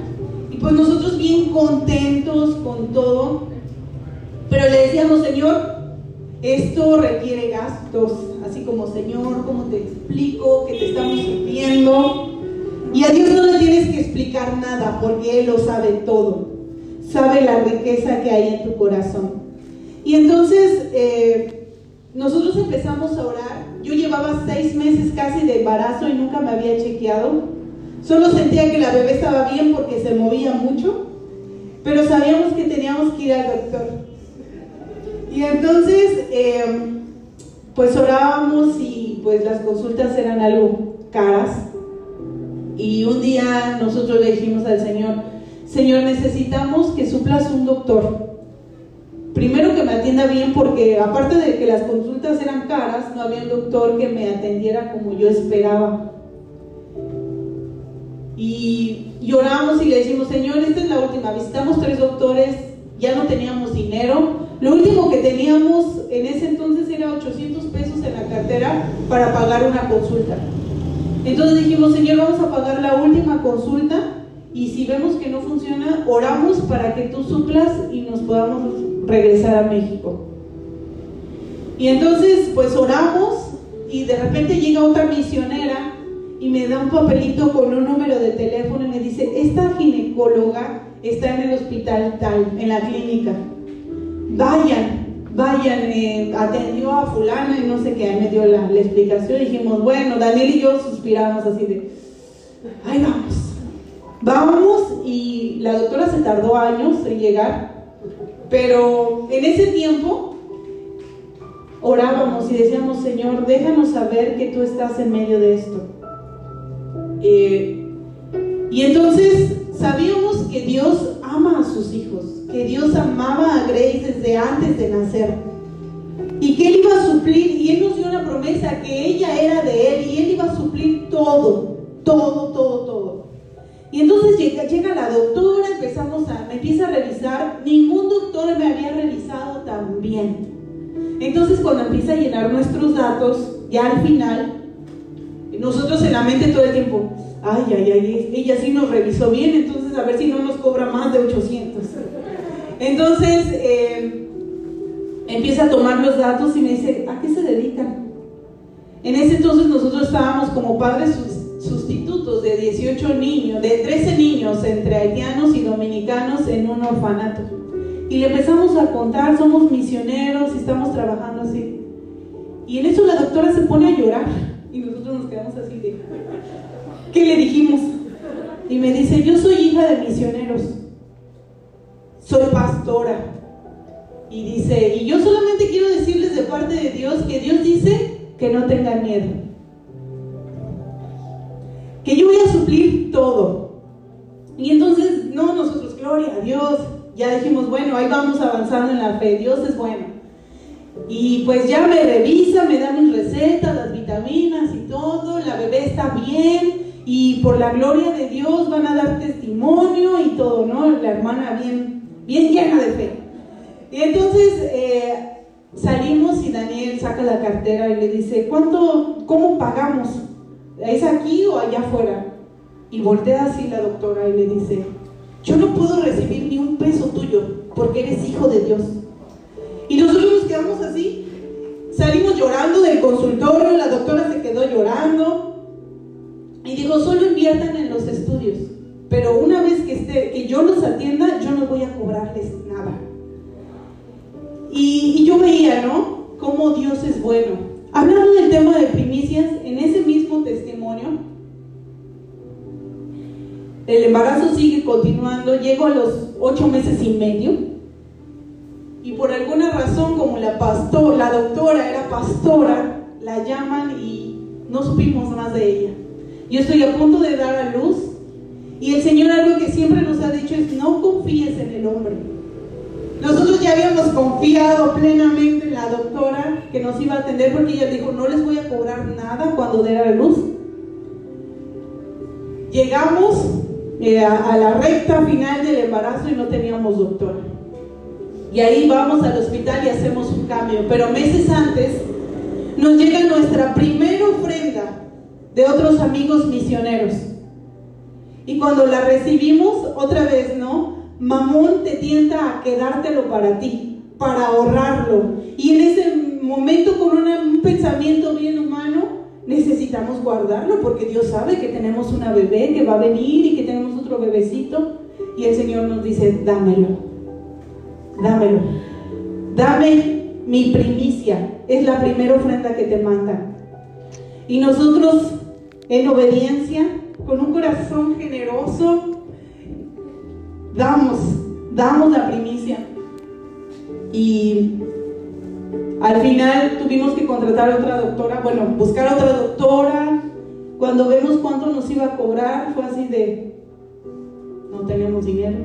Y pues nosotros bien contentos con todo. Pero le decíamos, Señor, esto requiere gastos. Así como, Señor, ¿cómo te explico que te estamos sirviendo? Y a Dios no le tienes que explicar nada porque Él lo sabe todo sabe la riqueza que hay en tu corazón. Y entonces eh, nosotros empezamos a orar. Yo llevaba seis meses casi de embarazo y nunca me había chequeado. Solo sentía que la bebé estaba bien porque se movía mucho, pero sabíamos que teníamos que ir al doctor. Y entonces, eh, pues orábamos y pues las consultas eran algo caras. Y un día nosotros le dijimos al Señor, Señor, necesitamos que suplas un doctor. Primero que me atienda bien porque aparte de que las consultas eran caras, no había un doctor que me atendiera como yo esperaba. Y lloramos y le decimos, Señor, esta es la última. Visitamos tres doctores, ya no teníamos dinero. Lo último que teníamos en ese entonces era 800 pesos en la cartera para pagar una consulta. Entonces dijimos, Señor, vamos a pagar la última consulta y si vemos que no funciona, oramos para que tú suplas y nos podamos regresar a México. Y entonces, pues oramos y de repente llega otra misionera y me da un papelito con un número de teléfono y me dice, esta ginecóloga está en el hospital tal, en la clínica. Vayan, vayan, eh, atendió a fulano y no sé qué, me dio la, explicación. Dijimos, bueno, Daniel y yo suspiramos así de, ahí vamos. Vamos y la doctora se tardó años en llegar, pero en ese tiempo orábamos y decíamos, Señor, déjanos saber que tú estás en medio de esto. Eh, y entonces sabíamos que Dios ama a sus hijos, que Dios amaba a Grace desde antes de nacer y que Él iba a suplir, y Él nos dio una promesa que ella era de Él y Él iba a suplir todo, todo, todo, todo. Y entonces llega, llega la doctora, empezamos a, me empieza a revisar, ningún doctor me había revisado tan bien. Entonces cuando empieza a llenar nuestros datos, ya al final, nosotros en la mente todo el tiempo, ay, ay, ay, ella sí nos revisó bien, entonces a ver si no nos cobra más de 800. Entonces eh, empieza a tomar los datos y me dice, ¿a qué se dedican? En ese entonces nosotros estábamos como padres sustitutos de 18 niños, de 13 niños entre haitianos y dominicanos en un orfanato. Y le empezamos a contar, somos misioneros y estamos trabajando así. Y en eso la doctora se pone a llorar y nosotros nos quedamos así de, ¿qué le dijimos? Y me dice, yo soy hija de misioneros, soy pastora. Y dice, y yo solamente quiero decirles de parte de Dios que Dios dice que no tengan miedo. Que yo voy a suplir todo. Y entonces, no, nosotros, gloria a Dios, ya dijimos, bueno, ahí vamos avanzando en la fe, Dios es bueno. Y pues ya me revisa, me da mis recetas, las vitaminas y todo, la bebé está bien y por la gloria de Dios van a dar testimonio y todo, ¿no? La hermana bien, bien llena de fe. Y entonces eh, salimos y Daniel saca la cartera y le dice, ¿cuánto, cómo pagamos? ¿Es aquí o allá afuera? Y voltea así la doctora y le dice, yo no puedo recibir ni un peso tuyo porque eres hijo de Dios. Y nosotros nos quedamos así, salimos llorando del consultorio, la doctora se quedó llorando y dijo, solo inviertan en los estudios, pero una vez que, esté, que yo los atienda, yo no voy a cobrarles nada. Y, y yo veía, ¿no? Cómo Dios es bueno. Hablando del tema de primicias, en ese mismo testimonio, el embarazo sigue continuando, llego a los ocho meses y medio y por alguna razón como la pastor, la doctora era pastora, la llaman y no supimos más de ella. Yo estoy a punto de dar a luz y el Señor algo que siempre nos ha dicho es no confíes en el hombre. Nosotros ya habíamos confiado plenamente en la doctora que nos iba a atender porque ella dijo no les voy a cobrar nada cuando dé a luz. Llegamos eh, a, a, la recta final del embarazo y no teníamos doctor. Y ahí vamos al hospital y hacemos un cambio. Pero meses antes nos llega nuestra primera ofrenda de otros amigos misioneros. Y cuando la recibimos, otra vez, ¿no? Mamón te tienta a quedártelo para ti, para ahorrarlo. Y en ese momento, con un pensamiento bien humano, necesitamos guardarlo porque Dios sabe que tenemos una bebé que va a venir y que tenemos otro bebecito. Y el Señor nos dice, dámelo, dámelo, dame mi primicia. Es la primera ofrenda que te manda. Y nosotros, en obediencia, con un corazón generoso, damos, damos la primicia. Y al final tuvimos que contratar a otra doctora, bueno, buscar otra doctora. Cuando vemos cuánto nos iba a cobrar, fue así de, no tenemos dinero,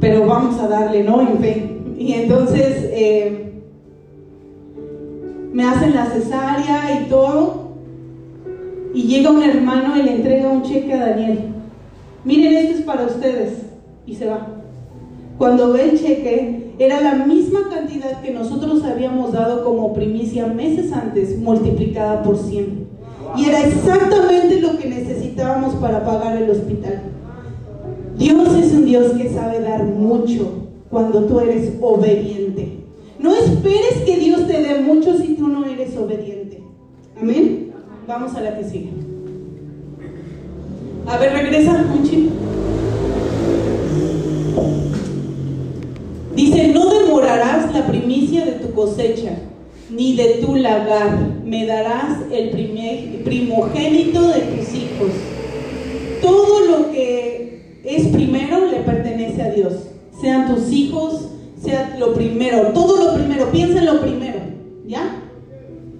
pero vamos a darle, ¿no? En fe. Y entonces eh, me hacen la cesárea y todo, y llega un hermano y le entrega un cheque a Daniel. Miren, esto es para ustedes. Y se va. Cuando ve el cheque, era la misma cantidad que nosotros habíamos dado como primicia meses antes, multiplicada por 100. Y era exactamente lo que necesitábamos para pagar el hospital. Dios es un Dios que sabe dar mucho cuando tú eres obediente. No esperes que Dios te dé mucho si tú no eres obediente. Amén. Vamos a la que sigue. A ver, regresa, Monchi. Dice, no demorarás la primicia de tu cosecha, ni de tu lagar. Me darás el primogénito de tus hijos. Todo lo que es primero le pertenece a Dios. Sean tus hijos, sea lo primero. Todo lo primero. Piensa en lo primero. ¿Ya?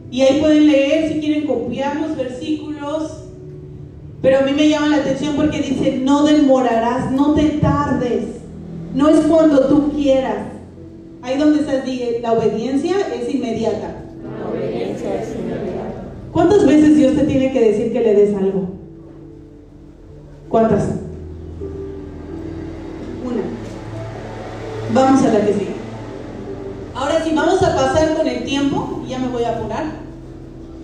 Y ahí pueden leer si quieren copiar los versículos. Pero a mí me llama la atención porque dice, no demorarás, no te tardes. No es cuando tú quieras. Ahí donde estás, la obediencia es inmediata. ¿Cuántas veces Dios te tiene que decir que le des algo? ¿Cuántas? Una. Vamos a la que sigue. Ahora sí, vamos a pasar con el tiempo. Ya me voy a apurar.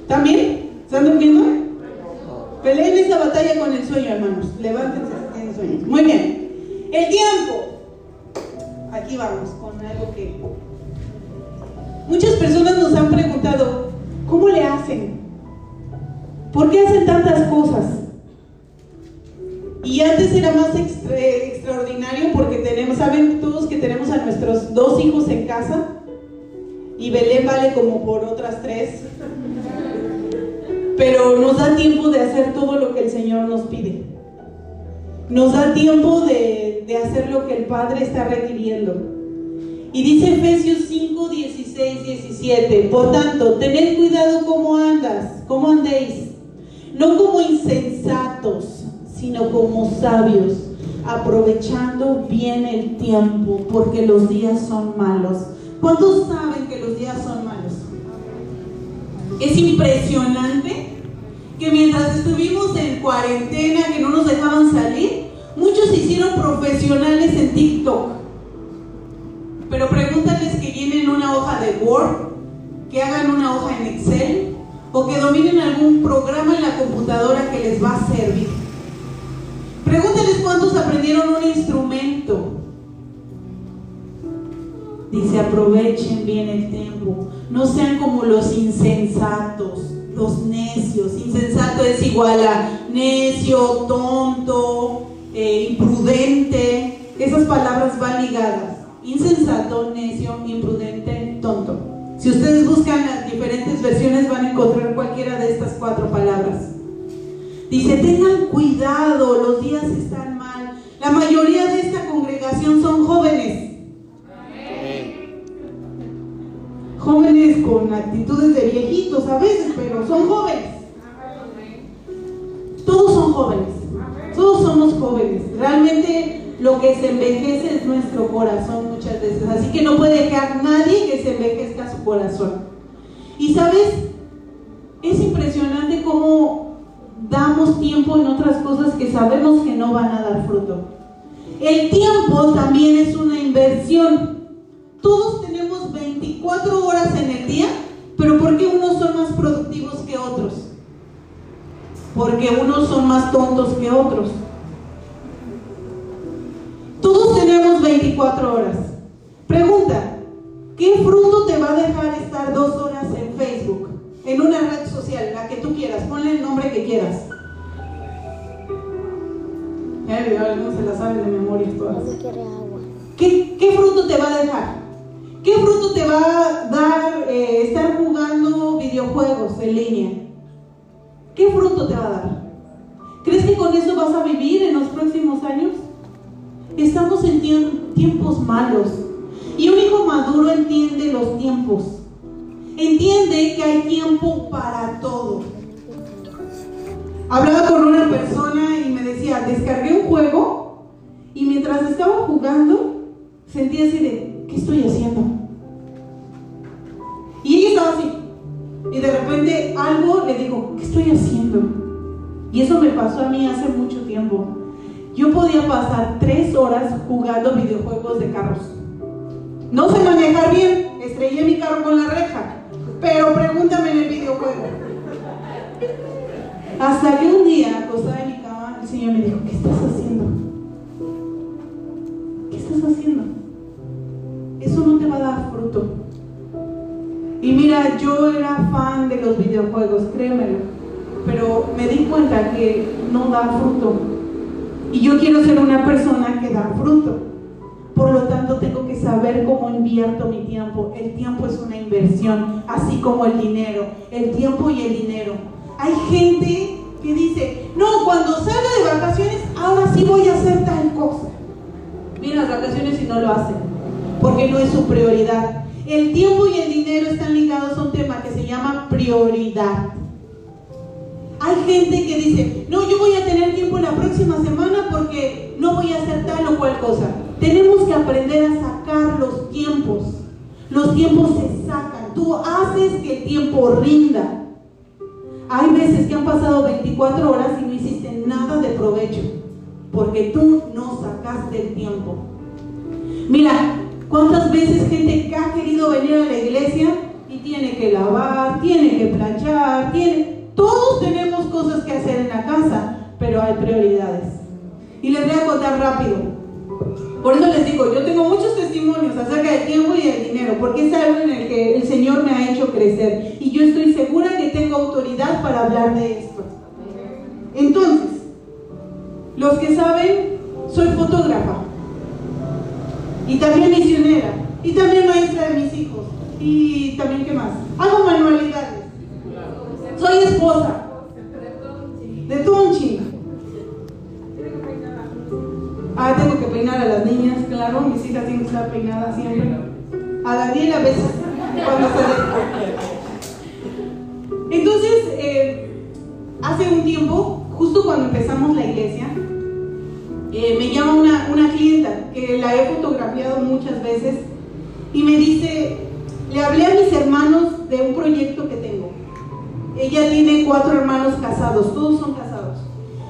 ¿También? ¿Están durmiendo? Peleen esa batalla con el sueño, hermanos. Levántense si tienen sueño. Muy bien. El tiempo. Aquí vamos con algo que... Muchas personas nos han preguntado, ¿cómo le hacen? ¿Por qué hacen tantas cosas? Y antes era más extra- extraordinario porque tenemos, saben todos que tenemos a nuestros dos hijos en casa y Belén vale como por otras tres. Pero nos da tiempo de hacer todo lo que el Señor nos pide. Nos da tiempo de, de hacer lo que el Padre está requiriendo. Y dice Efesios 5, 16, 17, por tanto, tened cuidado cómo andas, cómo andéis, no como insensatos, sino como sabios, aprovechando bien el tiempo, porque los días son malos. ¿Cuántos saben que los días son malos? Es impresionante que mientras estuvimos en cuarentena, que no nos dejaban salir, muchos se hicieron profesionales en TikTok. Pero pregúntales que llenen una hoja de Word, que hagan una hoja en Excel o que dominen algún programa en la computadora que les va a servir. Pregúntales cuántos aprendieron un instrumento. Dice, aprovechen bien el tiempo. No sean como los insensatos, los necios. Insensato es igual a necio, tonto, eh, imprudente. Esas palabras van ligadas. Insensato, necio, imprudente, tonto. Si ustedes buscan las diferentes versiones van a encontrar cualquiera de estas cuatro palabras. Dice, tengan cuidado, los días están mal. La mayoría de esta congregación son jóvenes. Jóvenes con actitudes de viejitos a veces, pero son jóvenes. Todos son jóvenes. Todos somos jóvenes. Realmente lo que se envejece es nuestro corazón muchas veces. Así que no puede dejar nadie que se envejezca su corazón. Y sabes, es impresionante cómo damos tiempo en otras cosas que sabemos que no van a dar fruto. El tiempo también es una inversión. Todos tenemos 24 horas en el día, pero ¿por qué unos son más productivos que otros? Porque unos son más tontos que otros. Todos tenemos 24 horas. Pregunta, ¿qué fruto te va a dejar estar dos horas en Facebook? En una red social, la que tú quieras, ponle el nombre que quieras. Ya algunos se la saben de memoria todas. ¿Qué, ¿Qué fruto te va a dejar? ¿Qué fruto te va a dar eh, estar jugando videojuegos en línea? ¿Qué fruto te va a dar? ¿Crees que con eso vas a vivir en los próximos años? Estamos en tiemp- tiempos malos. Y un hijo maduro entiende los tiempos. Entiende que hay tiempo para todo. Hablaba con una persona y me decía, descargué un juego y mientras estaba jugando sentía así de, ¿qué estoy haciendo? Y ella estaba así. Y de repente algo le dijo, ¿qué estoy haciendo? Y eso me pasó a mí hace mucho tiempo. Yo podía pasar tres horas jugando videojuegos de carros. No sé manejar bien, estrellé mi carro con la reja, pero pregúntame en el videojuego. Hasta que un día, acostada en mi cama, el Señor me dijo, ¿qué estás haciendo? ¿Qué estás haciendo? Fruto. Y mira, yo era fan de los videojuegos, créemelo, pero me di cuenta que no da fruto. Y yo quiero ser una persona que da fruto. Por lo tanto, tengo que saber cómo invierto mi tiempo. El tiempo es una inversión, así como el dinero. El tiempo y el dinero. Hay gente que dice, no, cuando salga de vacaciones, ahora sí voy a hacer tal cosa. Las vacaciones y no lo hacen, porque no es su prioridad. El tiempo y el dinero están ligados a un tema que se llama prioridad. Hay gente que dice, no, yo voy a tener tiempo la próxima semana porque no voy a hacer tal o cual cosa. Tenemos que aprender a sacar los tiempos. Los tiempos se sacan. tú haces que el tiempo rinda. Hay veces que han pasado 24 horas y no hiciste nada de provecho, porque tú no sacaste el tiempo. Mira, ¿cuántas veces gente que ha querido venir a la iglesia y tiene que lavar, tiene que planchar, tiene... Todos tenemos cosas que hacer en la casa, pero hay prioridades. Y les voy a contar rápido. Por eso les digo, yo tengo muchos testimonios acerca del tiempo y del dinero, porque es algo en el que el Señor me ha hecho crecer. Y yo estoy segura que tengo autoridad para hablar de esto. Entonces, los que saben, soy fotógrafa. Y también misionera. Y también maestra de mis hijos. Y también, ¿qué más? Hago manualidades. Soy esposa. De Tunchi. Ah, tengo que peinar a las niñas, claro. Mis hijas tienen que estar peinadas siempre. A Daniela a veces, se. Entonces, eh, hace un tiempo, justo cuando empezamos la iglesia, eh, me llama una, una clienta que la he fotografiado muchas veces y me dice, le hablé a mis hermanos de un proyecto que tengo. Ella tiene cuatro hermanos casados, todos son casados.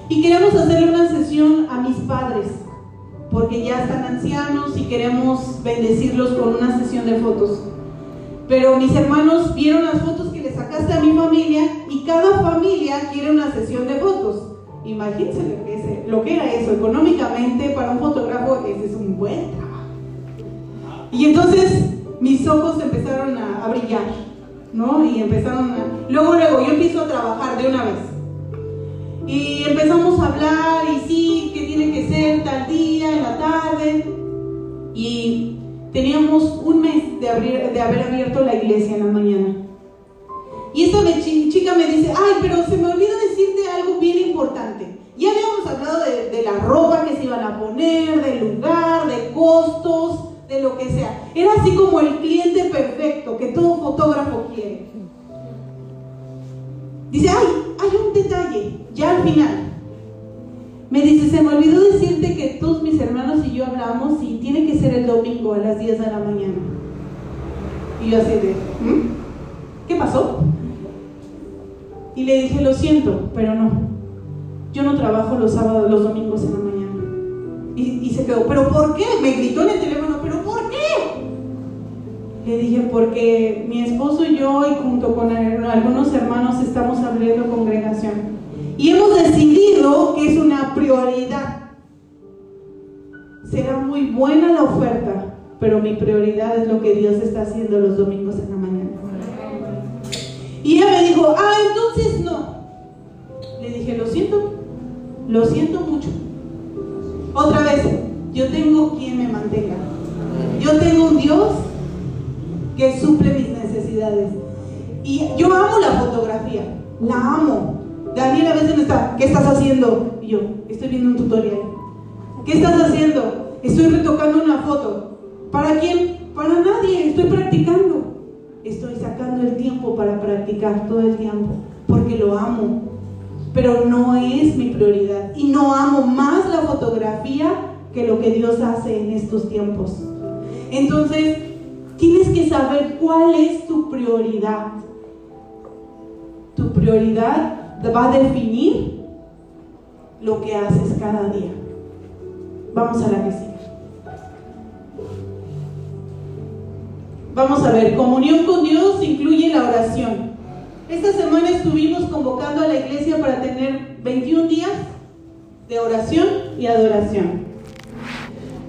Y queremos hacerle una sesión a mis padres, porque ya están ancianos y queremos bendecirlos con una sesión de fotos. Pero mis hermanos vieron las fotos que le sacaste a mi familia y cada familia quiere una sesión de fotos. Imagínense lo que, era eso. Económicamente, para un fotógrafo, ese es un buen trabajo. Y entonces mis ojos empezaron a, a brillar, ¿no? Y empezaron a... Luego, luego, yo empiezo a trabajar de una vez. Y empezamos a hablar y sí, que tiene que ser tal día, en la tarde. Y teníamos un mes de, abrir, de haber abierto la iglesia en la mañana. Y esta chica me dice, ay, pero se me olvidó decirte algo bien importante. Ya habíamos hablado de, de, la ropa que se iban a poner, del lugar, de costos, de lo que sea. Era así como el cliente perfecto que todo fotógrafo quiere. Dice, ay, hay un detalle, ya al final. Me dice, se me olvidó decirte que todos mis hermanos y yo hablamos y tiene que ser el domingo a las 10 de la mañana. Y yo así de, ¿Mm? ¿qué pasó? Y le dije, lo siento, pero no. Yo no trabajo los sábados, los domingos en la mañana. Y, y, se quedó, ¿pero por qué? Me gritó en el teléfono, ¿pero por qué? Le dije, porque mi esposo y yo, y junto con algunos hermanos, estamos abriendo congregación. Y hemos decidido que es una prioridad. Será muy buena la oferta, pero mi prioridad es lo que Dios está haciendo los domingos en. Y ella me dijo, ah, entonces no. Le dije, lo siento, lo siento mucho. Otra vez, yo tengo quien me mantenga. Yo tengo un Dios que suple mis necesidades. Y yo amo la fotografía, la amo. Daniel a veces me está, ¿qué estás haciendo? Y yo, estoy viendo un tutorial. ¿Qué estás haciendo? Estoy retocando una foto. ¿Para quién? Para nadie, estoy practicando. Estoy sacando el tiempo para practicar todo el tiempo, porque lo amo. Pero no es mi prioridad. Y no amo más la fotografía que lo que Dios hace en estos tiempos. Entonces, tienes que saber cuál es tu prioridad. Tu prioridad va a definir lo que haces cada día. Vamos a la que sigue. Vamos a ver, comunión con Dios incluye la oración. Esta semana estuvimos convocando a la iglesia para tener 21 días de oración y adoración.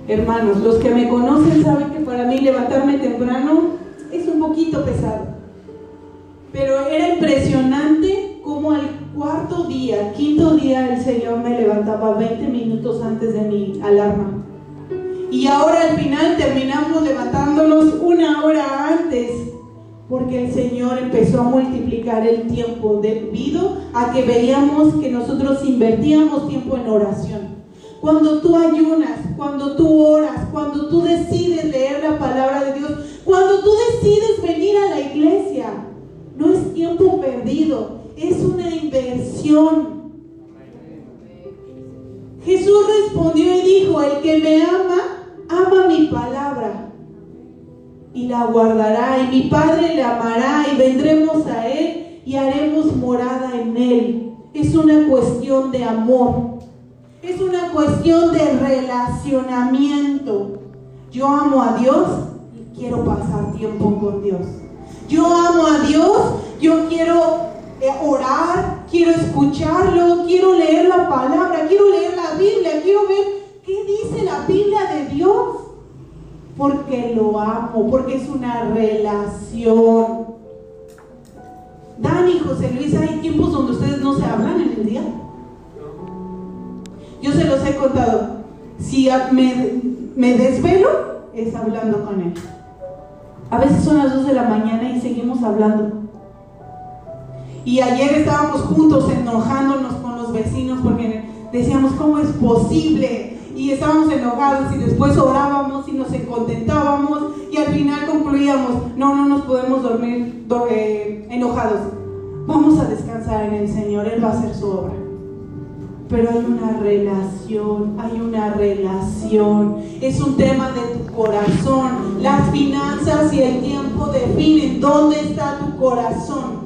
Hermanos, los que me conocen saben que para mí levantarme temprano es un poquito pesado. Pero era impresionante cómo al cuarto día, quinto día, el Señor me levantaba 20 minutos antes de mi alarma. Y ahora al final terminamos levantándonos una hora antes, porque el Señor empezó a multiplicar el tiempo debido a que veíamos que nosotros invertíamos tiempo en oración. Cuando tú ayunas, cuando tú oras, cuando tú decides leer la palabra de Dios, cuando tú decides venir a la iglesia, no es tiempo perdido, es una inversión. Jesús respondió y dijo, el que me ama, ama mi palabra. y la guardará, y mi Padre le amará, y vendremos a Él y haremos morada en Él. Es una cuestión de amor, es una cuestión de relacionamiento. Yo amo a Dios y quiero pasar tiempo con Dios. Yo amo a Dios, yo quiero eh, orar, quiero escucharlo, quiero leer la palabra, quiero leer la Biblia, quiero ver dice la Biblia de Dios. Porque lo amo, porque es una relación. Dani, José Luis, hay tiempos donde ustedes no se hablan en el día. Yo se los he contado. Si me, desvelo, es hablando con él. A veces son las 2 de la mañana y seguimos hablando. Y ayer estábamos juntos enojándonos con los vecinos porque decíamos, ¿cómo es posible? Y estábamos enojados y después orábamos y nos contentábamos y al final concluíamos, no, no nos podemos dormir eh, enojados. Vamos a descansar en el Señor, Él va a hacer su obra. Pero hay una relación, hay una relación. Es un tema de tu corazón. Las finanzas y el tiempo definen dónde está tu corazón.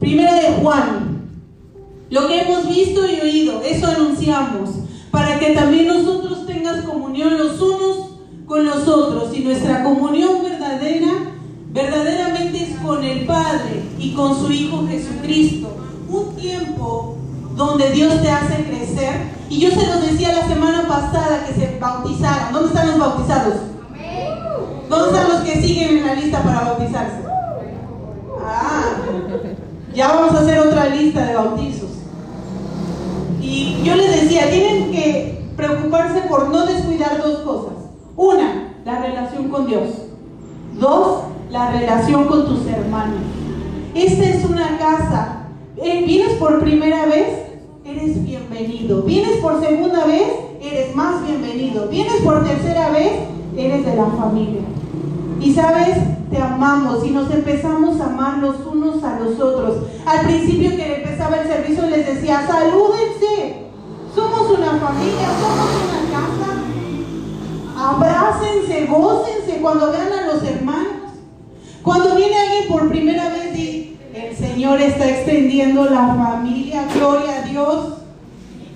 Primera de Juan. Lo que hemos visto y oído, eso anunciamos, para que también nosotros tengas comunión los unos con los otros y nuestra comunión verdadera, verdaderamente es con el Padre y con su Hijo Jesucristo. Un tiempo donde Dios te hace crecer. Y yo se los decía la semana pasada que se bautizaran. ¿Dónde están los bautizados? ¿Dónde están los que siguen en la lista para bautizarse? Ah, ya vamos a hacer otra lista de bautizos. Y yo les decía, tienen que preocuparse por no descuidar dos cosas. Una, la relación con Dios. Dos, la relación con tus hermanos. Esta es una casa. Eh, ¿Vienes por primera vez? Eres bienvenido. ¿Vienes por segunda vez? Eres más bienvenido. ¿Vienes por tercera vez? Eres de la familia. Y sabes, te amamos y nos empezamos a amar los unos a los otros. Al principio que empezaba el servicio les decía, salúdense, somos una familia, somos una casa. Abrácense, gócense cuando vean a los hermanos. Cuando viene alguien por primera vez y el Señor está extendiendo la familia, gloria a Dios.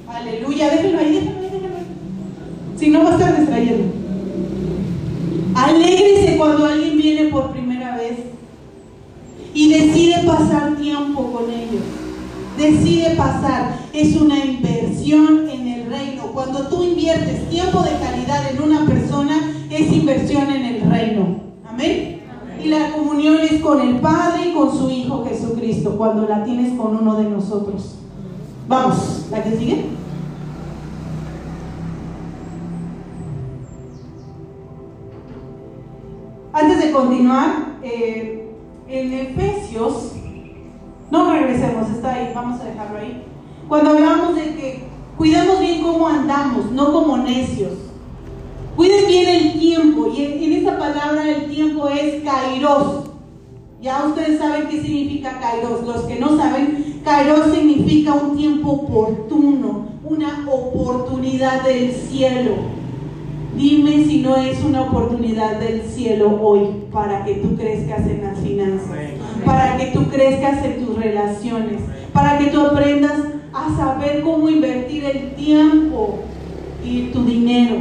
Aleluya, déjenlo ahí, déjenlo ahí, déjenlo ahí. Si no va a estar distrayendo. Alégrese cuando alguien viene por primera vez y decide pasar tiempo con ellos. Decide pasar. Es una inversión en el reino. Cuando tú inviertes tiempo de calidad en una persona, es inversión en el reino. Amén. Y la comunión es con el Padre y con su Hijo Jesucristo, cuando la tienes con uno de nosotros. Vamos, la que sigue. Antes de continuar, eh, en Efesios, no regresemos, está ahí, vamos a dejarlo ahí. Cuando hablamos de que cuidemos bien cómo andamos, no como necios. Cuiden bien el tiempo, y en, esta palabra el tiempo es kairos. Ya ustedes saben qué significa kairos. Los que no saben, kairos significa un tiempo oportuno, una oportunidad del cielo. Dime si no es una oportunidad del cielo hoy para que tú crezcas en las finanzas, para que tú crezcas en tus relaciones, para que tú aprendas a saber cómo invertir el tiempo y tu dinero.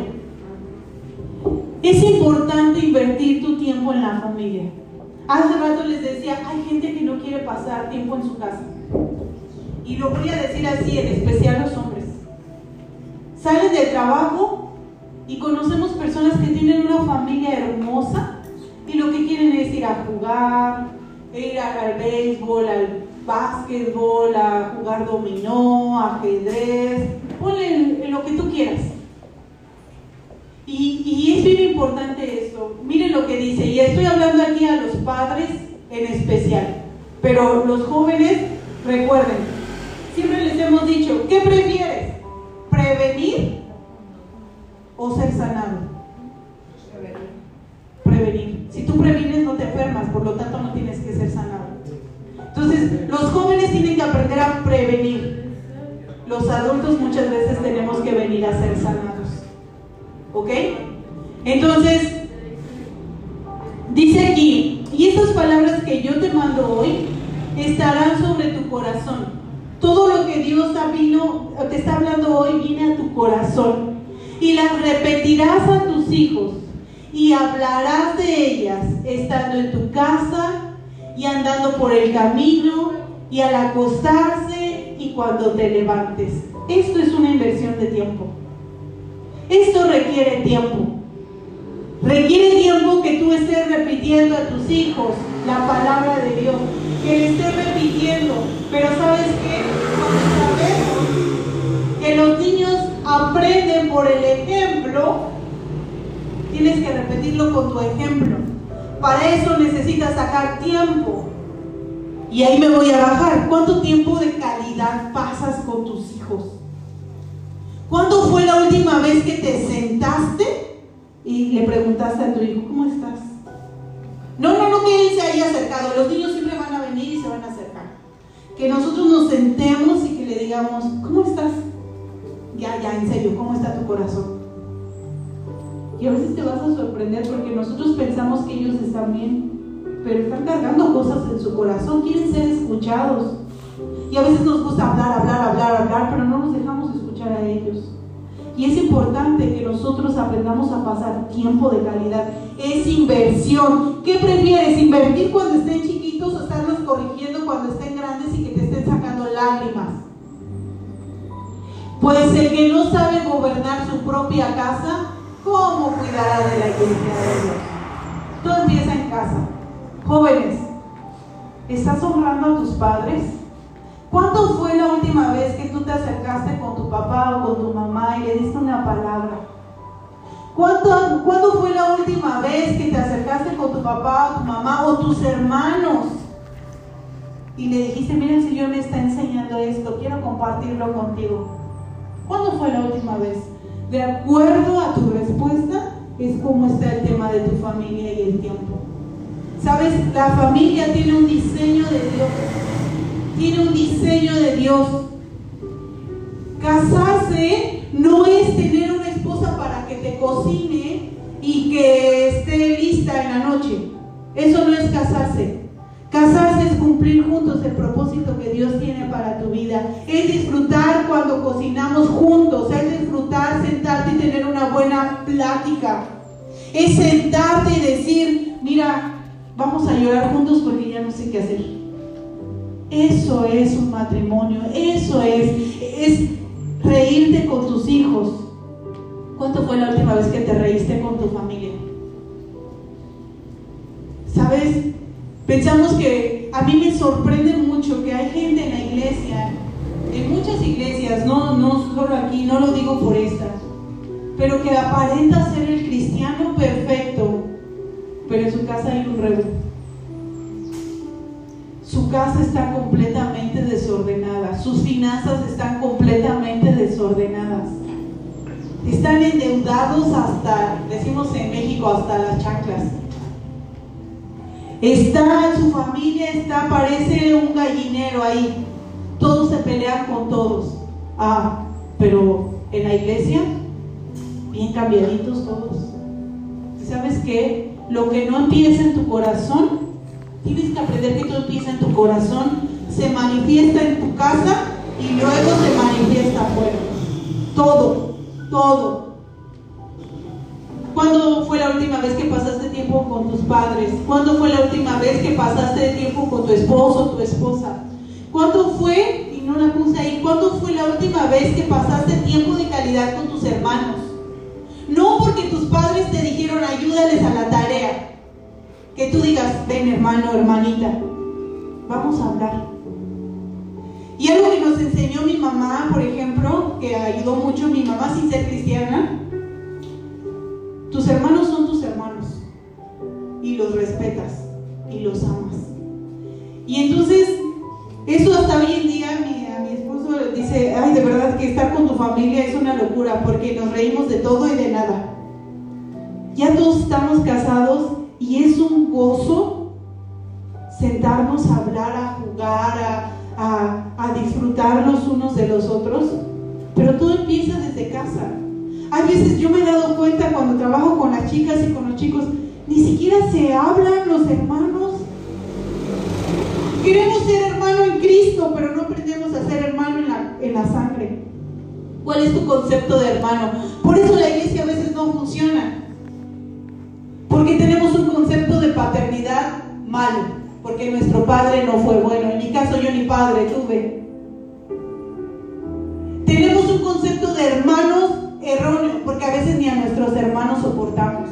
Es importante invertir tu tiempo en la familia. Hace rato les decía, hay gente que no quiere pasar tiempo en su casa. Y lo voy a decir así, en especial los hombres. Salen del trabajo y conocemos personas que tienen una familia hermosa y lo que quieren es ir a jugar, ir al béisbol, al básquetbol, a jugar dominó, ajedrez, ponle lo que tú quieras. Y, y, es bien importante esto. Miren lo que dice, y estoy hablando aquí a los padres en especial, pero los jóvenes, recuerden, siempre les hemos dicho, ¿qué prefieres? ¿Prevenir o ser sanado? Prevenir. Si tú previenes no te enfermas, por lo tanto no tienes que ser sanado. Entonces, los jóvenes tienen que aprender a prevenir. Los adultos muchas veces tenemos que venir a ser sanados. ¿Ok? Entonces, Dice aquí, y estas palabras que yo te mando hoy estarán sobre tu corazón. Todo lo que Dios vino, te está hablando hoy viene a tu corazón. Y las repetirás a tus hijos y hablarás de ellas estando en tu casa y andando por el camino y al acostarse y cuando te levantes. Esto es una inversión de tiempo. Esto requiere tiempo. Requiere tiempo que tú estés repitiendo a tus hijos la palabra de Dios, que le estés repitiendo. Pero sabes qué? Sabemos que los niños aprenden por el ejemplo, tienes que repetirlo con tu ejemplo. Para eso necesitas sacar tiempo. Y ahí me voy a bajar. ¿Cuánto tiempo de calidad pasas con tus hijos? ¿Cuándo fue la última vez que te sentaste y le preguntaste a tu hijo, ¿cómo estás? No, no, no que él se acercado. Los niños siempre van a venir y se van a acercar. Que nosotros nos sentemos y que le digamos, ¿cómo estás? Ya, ya, en serio, ¿cómo está tu corazón? Y a veces te vas a sorprender porque nosotros pensamos que ellos están bien, pero están cargando cosas en su corazón, quieren ser escuchados. Y a veces nos gusta hablar, hablar, hablar, hablar, pero no nos dejamos escuchar a ellos. Y es importante que nosotros aprendamos a pasar tiempo de calidad. Es inversión. ¿Qué prefieres? ¿Invertir cuando Pues el que no sabe gobernar su propia casa, ¿cómo cuidará de la iglesia de Dios? Todo empieza en casa. Jóvenes, ¿estás honrando a tus padres? ¿Cuándo fue la última vez que tú te acercaste con tu papá o con tu mamá y le diste una palabra? ¿Cuándo, ¿Cuándo fue la última vez que te acercaste con tu papá o tu mamá o tus hermanos? Y le dijiste, mira, el Señor me está enseñando esto, quiero compartirlo contigo. ¿Cuándo fue la última vez? De acuerdo a tu respuesta, es como está el tema de tu familia y el tiempo. Sabes, la familia tiene un diseño de Dios tiene un diseño de Dios. Casarse no es tener una esposa para que te cocine y que esté lista en la noche. Eso no es casarse. Casarse es cumplir juntos el propósito que Dios tiene para tu vida. Es disfrutar cuando cocinamos juntos. Es disfrutar, sentarte y tener una buena plática. Es sentarte y decir, mira, vamos a llorar juntos porque ya no sé qué hacer. Eso es un matrimonio, eso es, es reírte con tus hijos. ¿Cuánto fue la última vez que te reíste con tu familia? ¿Sabes? Pensamos que a mí me sorprende mucho que hay gente en la iglesia, en muchas iglesias, no, no solo aquí, no lo digo por esta, pero que aparenta ser el cristiano perfecto, pero en su casa hay un rebelde su casa está completamente desordenada, sus finanzas están completamente desordenadas. Están endeudados hasta, decimos en México, hasta las chanclas. Está, su familia está, parece un gallinero ahí. Todos se pelean con todos. Ah, pero en la iglesia, bien cambiaditos todos. ¿Sabes qué? Lo que no empieza en tu corazón, Tienes que aprender que todo empieza en tu corazón, se manifiesta en tu casa y luego se manifiesta afuera. Todo, todo. ¿Cuándo fue la última vez que pasaste tiempo con tus padres? ¿Cuándo fue la última vez que pasaste tiempo con tu esposo o tu esposa? ¿Cuándo fue, y no la puse ahí, cuándo fue la última vez que pasaste tiempo de calidad con tus hermanos? No porque tus padres te dijeron ayúdales a la tarea, que tú digas, ven hermano, hermanita, vamos a hablar. Y algo que nos enseñó mi mamá, por ejemplo, que ayudó mucho mi mamá sin ser cristiana, tus hermanos son tus hermanos y los respetas y los amas. Y entonces, eso hasta hoy en día mi, a mi esposo dice, ay, de verdad que estar con tu familia es una locura porque nos reímos de todo y de nada. Ya todos estamos casados y es un gozo sentarnos a hablar, a jugar, a, a, disfrutar los unos de los otros. Pero todo empieza desde casa. Hay veces yo me he dado cuenta cuando trabajo con las chicas y con los chicos Ni siquiera se hablan los hermanos. Queremos ser hermano en Cristo, pero no aprendemos a ser hermano en la, en la sangre. ¿Cuál es tu concepto de hermano? Por eso la iglesia a veces no funciona. Porque tenemos un concepto de paternidad malo. Porque nuestro padre no fue bueno. En mi caso yo ni padre tuve. Tenemos un concepto de hermanos erróneo. Porque a veces ni a nuestros hermanos soportamos.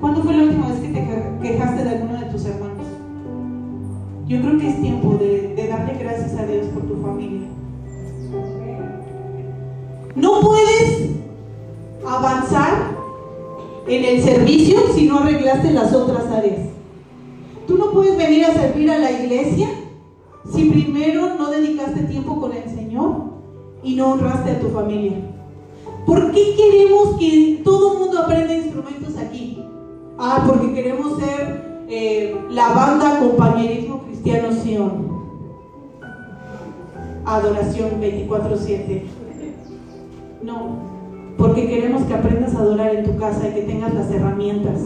¿Cuándo fue la última vez que te quejaste de alguno de tus hermanos? Yo creo que es tiempo de, darle gracias a Dios por tu familia. No puedes avanzar en el servicio si no arreglaste las otras áreas. Tú no puedes venir a servir a la iglesia si primero no dedicaste tiempo con el Señor y no honraste a tu familia. ¿Por qué queremos que todo mundo aprenda instrumentos aquí? Ah, porque queremos ser eh, la banda compañerismo cristiano Sion. Adoración 24/7. No, porque queremos que aprendas a adorar en tu casa y que tengas las herramientas.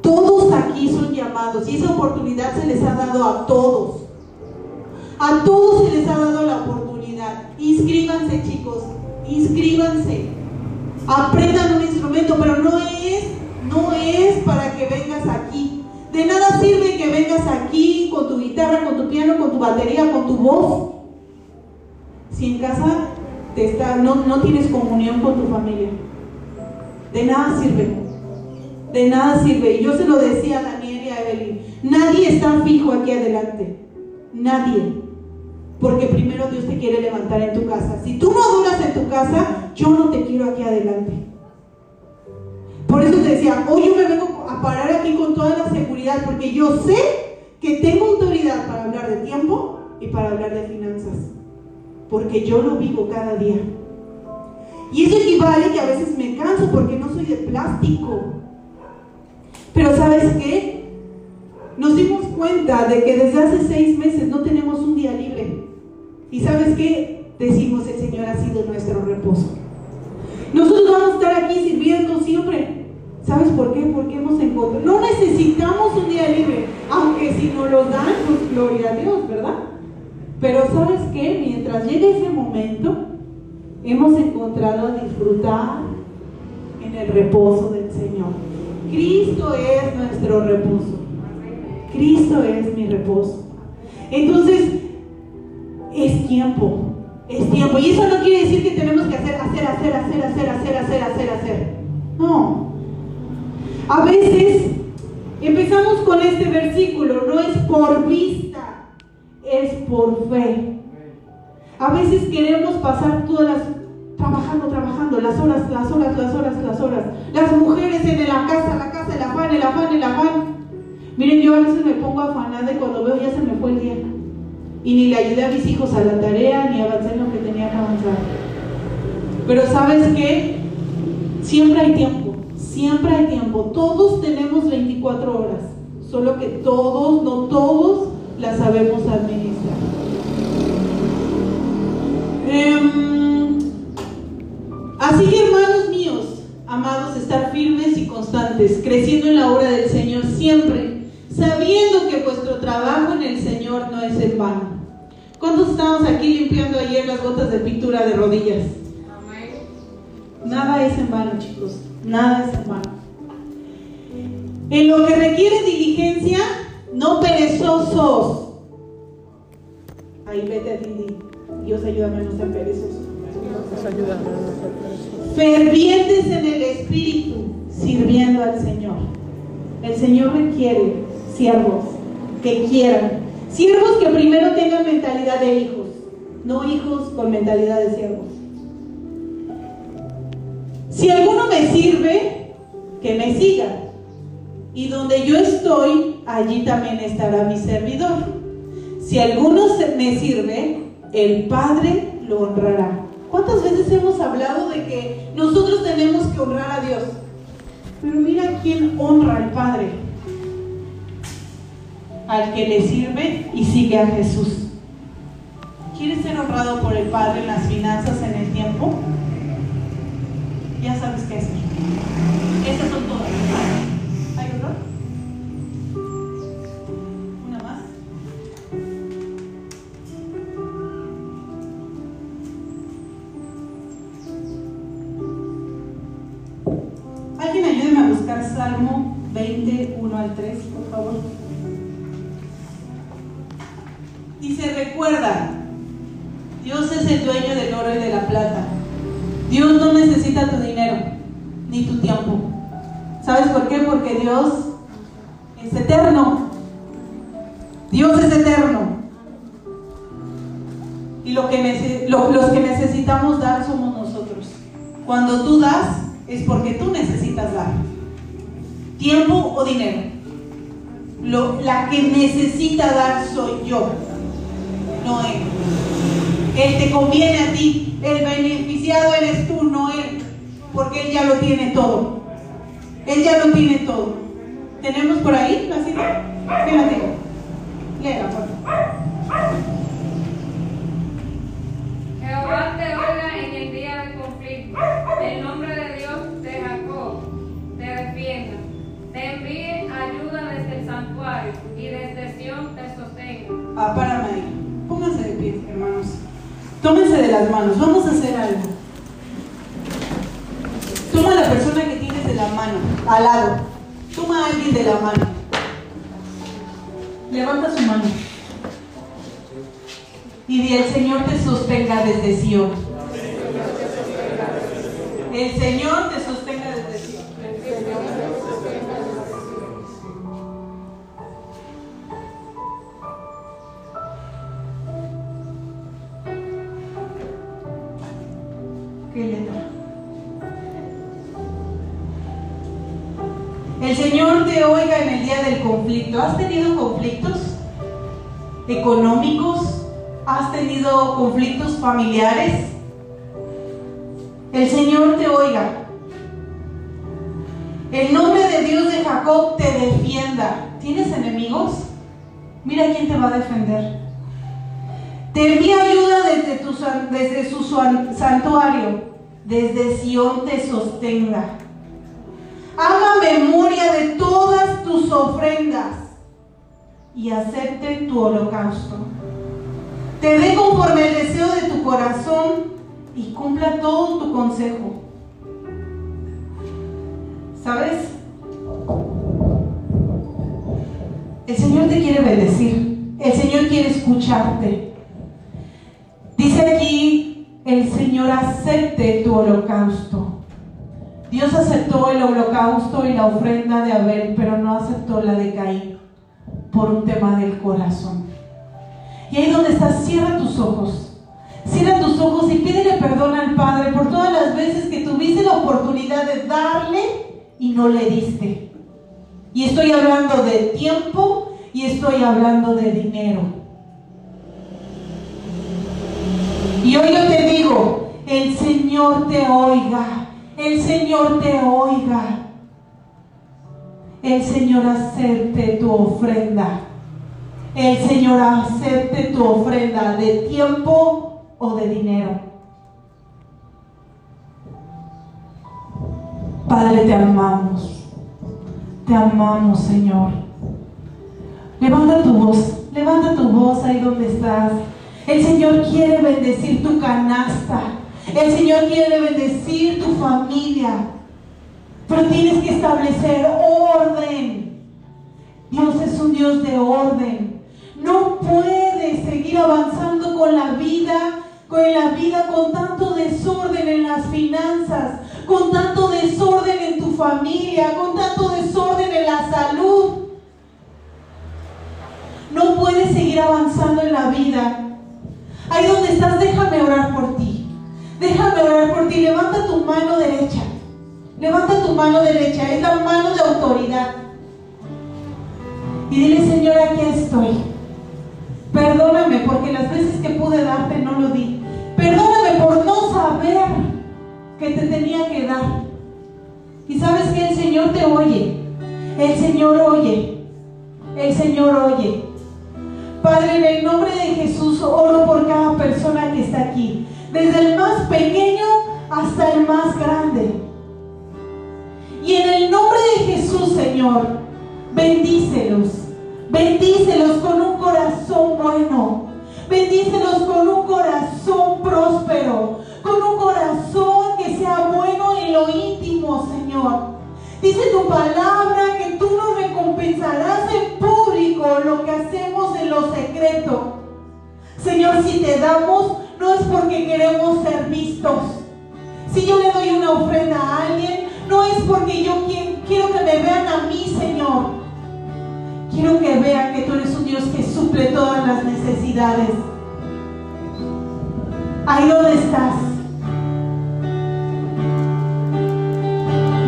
Todos aquí son llamados y esa oportunidad se les ha dado a todos. A todos se les ha dado la oportunidad. Inscríbanse chicos, inscríbanse. Aprendan un instrumento, pero no es, no es para que vengas aquí. De nada sirve que vengas aquí con tu guitarra, con tu piano, con tu batería, con tu voz. Si en casa no, no tienes comunión con tu familia. De nada sirve. De nada sirve. Y yo se lo decía a Daniel y a Evelyn. Nadie está fijo aquí adelante. Nadie. Porque primero Dios te quiere levantar en tu casa. Si tú no duras en tu casa, yo no te quiero aquí adelante. Por eso te decía, hoy yo me vengo a parar aquí con toda la seguridad, porque yo sé que tengo autoridad para hablar de tiempo y para hablar de finanzas porque yo lo vivo cada día. Y eso equivale que a veces me canso porque no soy de plástico. Pero ¿sabes qué? Nos dimos cuenta de que desde hace seis meses no tenemos un día libre. ¿Y sabes qué? Decimos, el Señor ha sido nuestro reposo. Nosotros vamos a estar aquí sirviendo siempre. ¿Sabes por qué? Porque hemos encontrado. No necesitamos un día libre, aunque si nos lo dan, pues gloria a Dios, ¿verdad? Pero sabes qué, mientras llegue ese momento, hemos encontrado a disfrutar en el reposo del Señor. Cristo es nuestro reposo. Cristo es mi reposo. Entonces, es tiempo, es tiempo. Y eso no quiere decir que tenemos que hacer, hacer, hacer, hacer, hacer, hacer, hacer, hacer, hacer. No. A veces empezamos con este versículo, no es por vista es por fe. A veces queremos pasar todas las trabajando, trabajando, las horas, las horas, las horas, las horas. Las mujeres en la casa, la casa, el afán, el afán, el afán. Miren, yo a veces me pongo afanada y cuando veo ya se me fue el día. Y ni le ayudé a mis hijos a la tarea, ni avancé en lo que tenía que avanzar. Pero ¿sabes qué? Siempre hay tiempo, siempre hay tiempo. Todos tenemos 24 horas, solo que todos, no todos, la sabemos administrar. Em, así que hermanos míos, amados, estar firmes y constantes, creciendo en la obra del Señor siempre, sabiendo que vuestro trabajo en el Señor no es en vano. ¿Cuántos estábamos aquí limpiando ayer las gotas de pintura de rodillas? Nada es en vano, chicos. Nada es en vano. En lo que requiere diligencia, no perezosos. Ahí vete a ti, Dios ayúdame a no ser perezosos. Fervientes en el Espíritu, sirviendo al Señor. El Señor requiere siervos que quieran. Siervos que primero tengan mentalidad de hijos, no hijos con mentalidad de siervos. Si alguno me sirve, que me siga. Y donde yo estoy, allí también estará mi servidor. Si alguno me sirve, el Padre lo honrará. ¿Cuántas veces hemos hablado de que nosotros tenemos que honrar a Dios? Pero mira quién honra al Padre al que le sirve y sigue a Jesús. ¿Quieres ser honrado por el Padre en las finanzas en el tiempo? Ya sabes qué hacer. Estas son todas. ¿Hay otra? ¿Una más? Alguien ayúdeme a buscar Salmo 21 al 3. Dice, recuerda, Dios es el dueño del oro y de la plata. Dios no necesita tu dinero ni tu tiempo. ¿Sabes por qué? Porque Dios es eterno. Dios es eterno. Y lo que los que necesitamos dar somos nosotros. Cuando tú das, es porque tú necesitas dar. Tiempo o dinero. la que necesita dar soy yo, no él. Él te conviene a ti. El beneficiado eres tú, no él. Porque él ya lo tiene todo. Él ya lo tiene todo. ¿Tenemos por ahí la cita? ¿Qué la tengo? Léela, por Jehová te oiga en el día de conflicto. El nombre de Dios de Jacob te defienda. Te envíe ayuda desde el santuario y desde Sion te sostenga. Tómense de las manos. Vamos a hacer algo. Toma a la persona que tienes de la mano, al lado. Toma a alguien de la mano. Levanta su mano. Y di, el Señor te sostenga desde Sion. El Señor te sostenga del conflicto. ¿Has tenido conflictos económicos? ¿Has tenido conflictos familiares? El Señor te oiga. El nombre de Dios de Jacob te defienda. ¿Tienes enemigos? Mira quién te va a defender. Te envía ayuda desde, tu, desde su santuario. Desde Sión te sostenga. Haga memoria de todas tus ofrendas y acepte tu holocausto. Te dé conforme el deseo de tu corazón y cumpla todo tu consejo. ¿Sabes? El Señor te quiere bendecir. El Señor quiere escucharte. Dice aquí, el Señor acepte tu holocausto. Dios aceptó el holocausto y la ofrenda de Abel, pero no aceptó la de Caín por un tema del corazón. Y ahí donde estás, cierra tus ojos. Cierra tus ojos y pídele perdón al Padre por todas las veces que tuviste la oportunidad de darle y no le diste. Y estoy hablando de tiempo y estoy hablando de dinero. Y hoy yo te digo, el Señor te oiga el Señor te oiga. El Señor acepte tu ofrenda. El Señor acepte tu ofrenda de tiempo o de dinero. Padre, te amamos. Te amamos, Señor. Levanta tu voz. Levanta tu voz ahí donde estás. El Señor quiere bendecir tu canasta. El Señor quiere bendecir tu familia, pero tienes que establecer orden. Dios es un Dios de orden. No puedes seguir avanzando con la vida, con la vida con tanto desorden en las finanzas, con tanto desorden en tu familia, con tanto desorden en la salud. No puedes seguir avanzando en la vida. Ahí donde estás, déjame orar por ti. Déjame orar por ti. Levanta tu mano derecha. Levanta tu mano derecha. Es la mano de autoridad. Y dile, Señor, aquí estoy. Perdóname porque las veces que pude darte no lo di. Perdóname por no saber que te tenía que dar. Y sabes que el Señor te oye. El Señor oye. El Señor oye. Padre, en el nombre de Jesús oro por cada persona que está aquí desde el más pequeño hasta el más grande. Y en el nombre de Jesús, Señor, bendícelos. Bendícelos con un corazón bueno. Bendícelos con un corazón próspero. Con un corazón que sea bueno en lo íntimo, Señor. Dice tu palabra que tú nos recompensarás en público lo que hacemos en lo secreto. Señor, si te damos, no es porque queremos ser vistos. Si yo le doy una ofrenda a alguien, no es porque yo quiero que me vean a mí, Señor. Quiero que vean que tú eres un Dios que suple todas las necesidades. Ahí donde estás.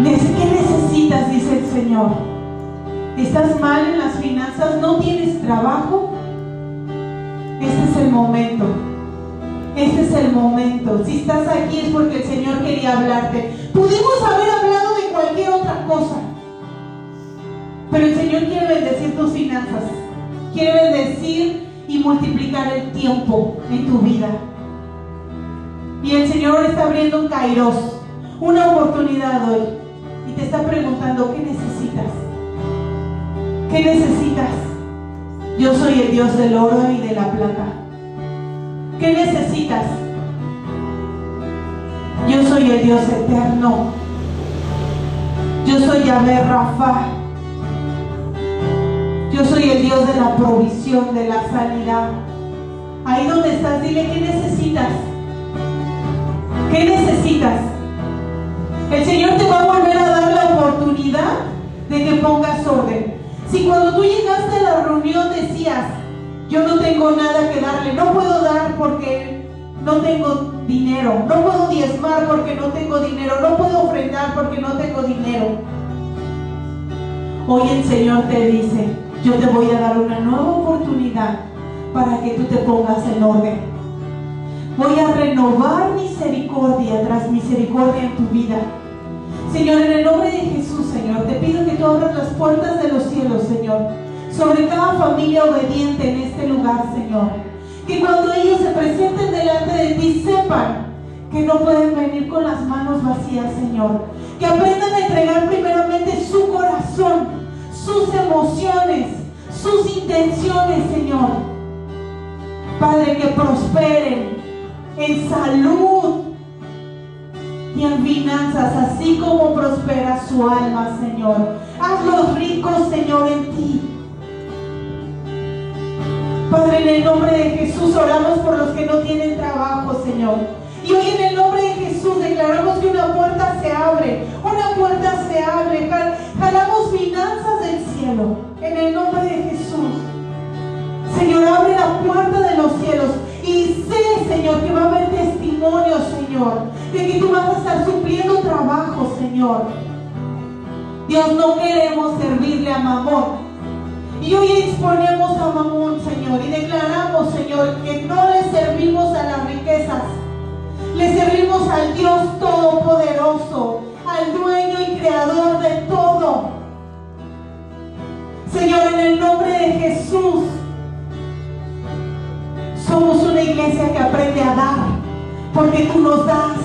¿Qué necesitas? Dice el Señor. ¿Estás mal en las finanzas? ¿No tienes trabajo? Este es el momento. Este es el momento. Si estás aquí es porque el Señor quería hablarte. Pudimos haber hablado de cualquier otra cosa. Pero el Señor quiere bendecir tus finanzas. Quiere bendecir y multiplicar el tiempo en tu vida. Y el Señor está abriendo un kairos, una oportunidad hoy. Y te está preguntando, ¿qué necesitas? ¿Qué necesitas? Yo soy el Dios del oro y de la plata. ¿Qué necesitas? Yo soy el Dios eterno. Yo soy Yahvé Rafa. Yo soy el Dios de la provisión, de la sanidad. Ahí donde estás, dile qué necesitas. ¿Qué necesitas? El Señor te va a volver a dar la oportunidad de que pongas orden. Si cuando tú llegaste a la reunión decías, yo no tengo nada que darle, no puedo dar porque no tengo dinero, no puedo diezmar porque no tengo dinero, no puedo ofrendar porque no tengo dinero. Hoy el Señor te dice, yo te voy a dar una nueva oportunidad para que tú te pongas en orden. Voy a renovar misericordia tras misericordia en tu vida. Señor, en el nombre de Jesús, Señor, te pido que tú abras las puertas de los cielos, Señor, sobre cada familia obediente en este lugar, Señor. Que cuando ellos se presenten delante de ti, sepan que no pueden venir con las manos vacías, Señor. Que aprendan a entregar primeramente su corazón, sus emociones, sus intenciones, Señor. Padre, que prosperen en salud, y en finanzas, así como prospera su alma, Señor. Hazlos ricos, Señor, en ti. Padre, en el nombre de Jesús oramos por los que no tienen trabajo, Señor. Y hoy en el nombre de Jesús declaramos que una puerta se abre, una puerta se abre. Jalamos finanzas del cielo, en el nombre de Jesús. Señor, abre la puerta de los cielos y sé, Señor, que va a haber testimonio, Señor, de que tú vas a estar supliendo trabajo, Señor. Dios, no queremos servirle a Mamón. Y hoy exponemos a Mamón, Señor, y declaramos, Señor, que no le servimos a las riquezas. Le servimos al Dios Todopoderoso, al dueño y creador de todo. Señor, en el nombre de Jesús, somos una iglesia que aprende a dar, porque tú nos das,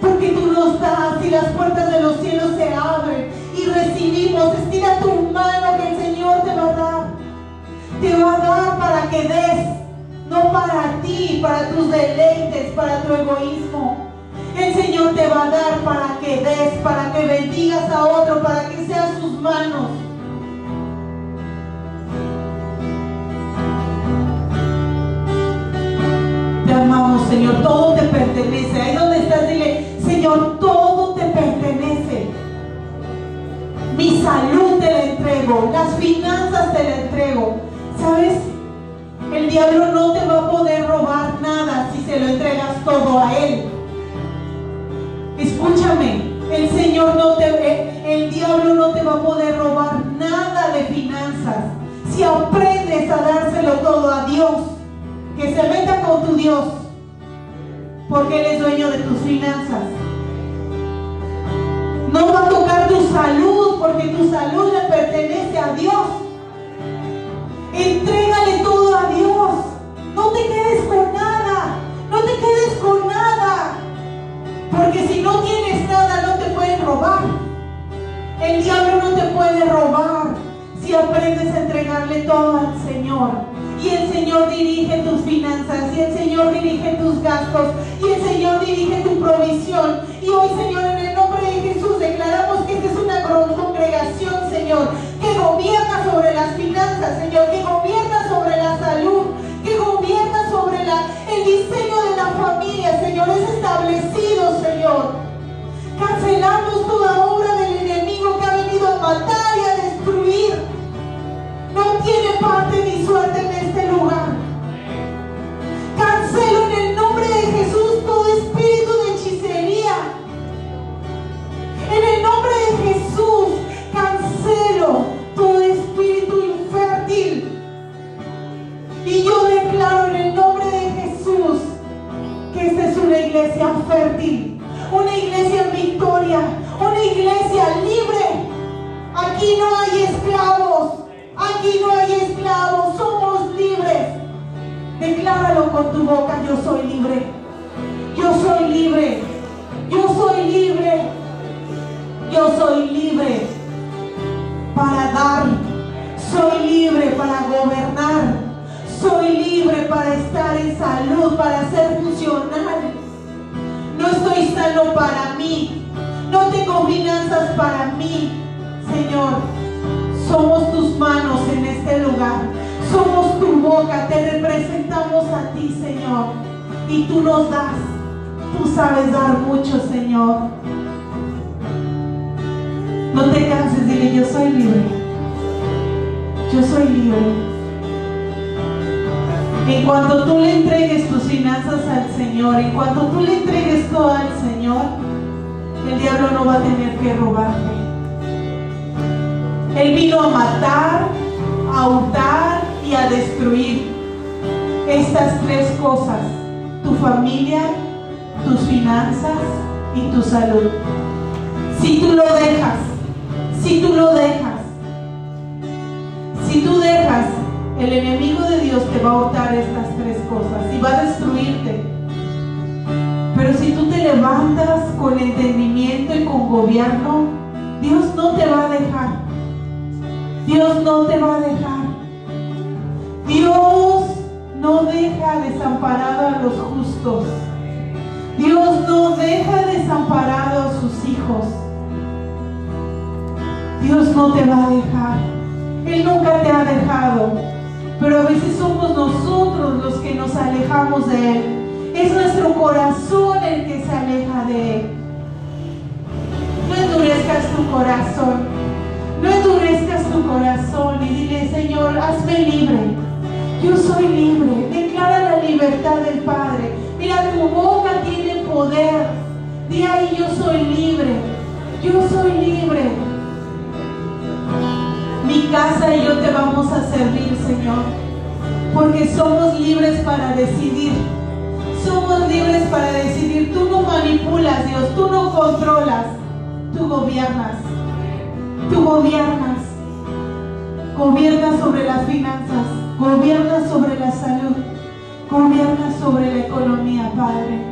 porque tú nos das y las puertas de los cielos se abren y recibimos. Estira tu mano Te va a dar para que des, no para ti, para tus deleites, para tu egoísmo. El Señor te va a dar para que des, para que bendigas a otro, para que sean sus manos amamos, Señor. Todo te pertenece. Ahí donde estás, dile, Señor, todo te pertenece. Mi salud te la entrego. Las finanzas te la entrego. ¿Sabes? El diablo no te va a poder robar nada si se lo entregas todo a él. Escúchame, el Señor no te el diablo no te va a poder robar nada de finanzas si aprendes a dárselo todo a Dios que se meta con tu Dios, porque Él es dueño de tus finanzas. No va a tocar tu salud, porque tu salud le pertenece a Dios. Entrégale todo a Dios. No te quedes con nada. No te quedes con nada. Porque si no tienes nada, no te pueden robar. El diablo no te puede robar si aprendes a entregarle todo al Señor. Y el Señor dirige tus finanzas, y el Señor dirige tus gastos, y el Señor dirige tu provisión. Y hoy, Señor, en el nombre de Jesús declaramos que esta es una, las finanzas, Señor, que gobierna sobre la salud, que gobierna sobre el diseño de la familia, Señor, es establecido, Señor. Cancelamos toda obra del enemigo que ha venido a matar tu boca, yo soy libre. Yo soy libre. Yo soy libre. Yo soy libre para dar. Soy libre para gobernar. Soy libre para estar en salud, para ser funcional. No estoy sano para mí. No tengo finanzas para mí. Señor, somos tus manos en este lugar. Somos tu boca. Te representamos a ti, Señor. Y tú nos das. Tú sabes dar mucho, Señor. No te canses, dile, yo soy libre. Yo soy libre. En cuanto tú le entregues tus finanzas al Señor, en cuanto tú le entregues todo al Señor, el diablo no va a tener que robarte. Él vino a matar, a hurtar y a destruir estas tres cosas, tu familia, tus finanzas y tu salud. Si tú lo dejas, si tú lo dejas, si tú dejas, el enemigo de Dios te va a hurtar estas tres cosas y va a destruirte. Pero si tú te levantas con entendimiento y con gobierno, Dios no te va a dejar. Dios no te va a dejar. Dios no deja desamparado a los justos. Dios no deja desamparado a sus hijos. Dios no te va a dejar. Él nunca te ha dejado. Pero a veces somos nosotros los que nos alejamos de Él. Es nuestro corazón el que se aleja de Él. No endurezcas tu corazón. No endurezcas tu corazón y dile, Señor, hazme libre. Yo soy libre. Declara la libertad del Padre. Mira, tu boca tiene poder. Di ahí, yo soy libre. Yo soy libre. Mi casa y yo te vamos a servir, Señor. Porque somos libres para decidir. Somos libres para decidir. Tú no manipulas, Dios. Tú no controlas. Tú gobiernas. Tú gobiernas. Gobiernas sobre las finanzas. Gobiernas sobre la salud. Gobiernas sobre la economía, Padre.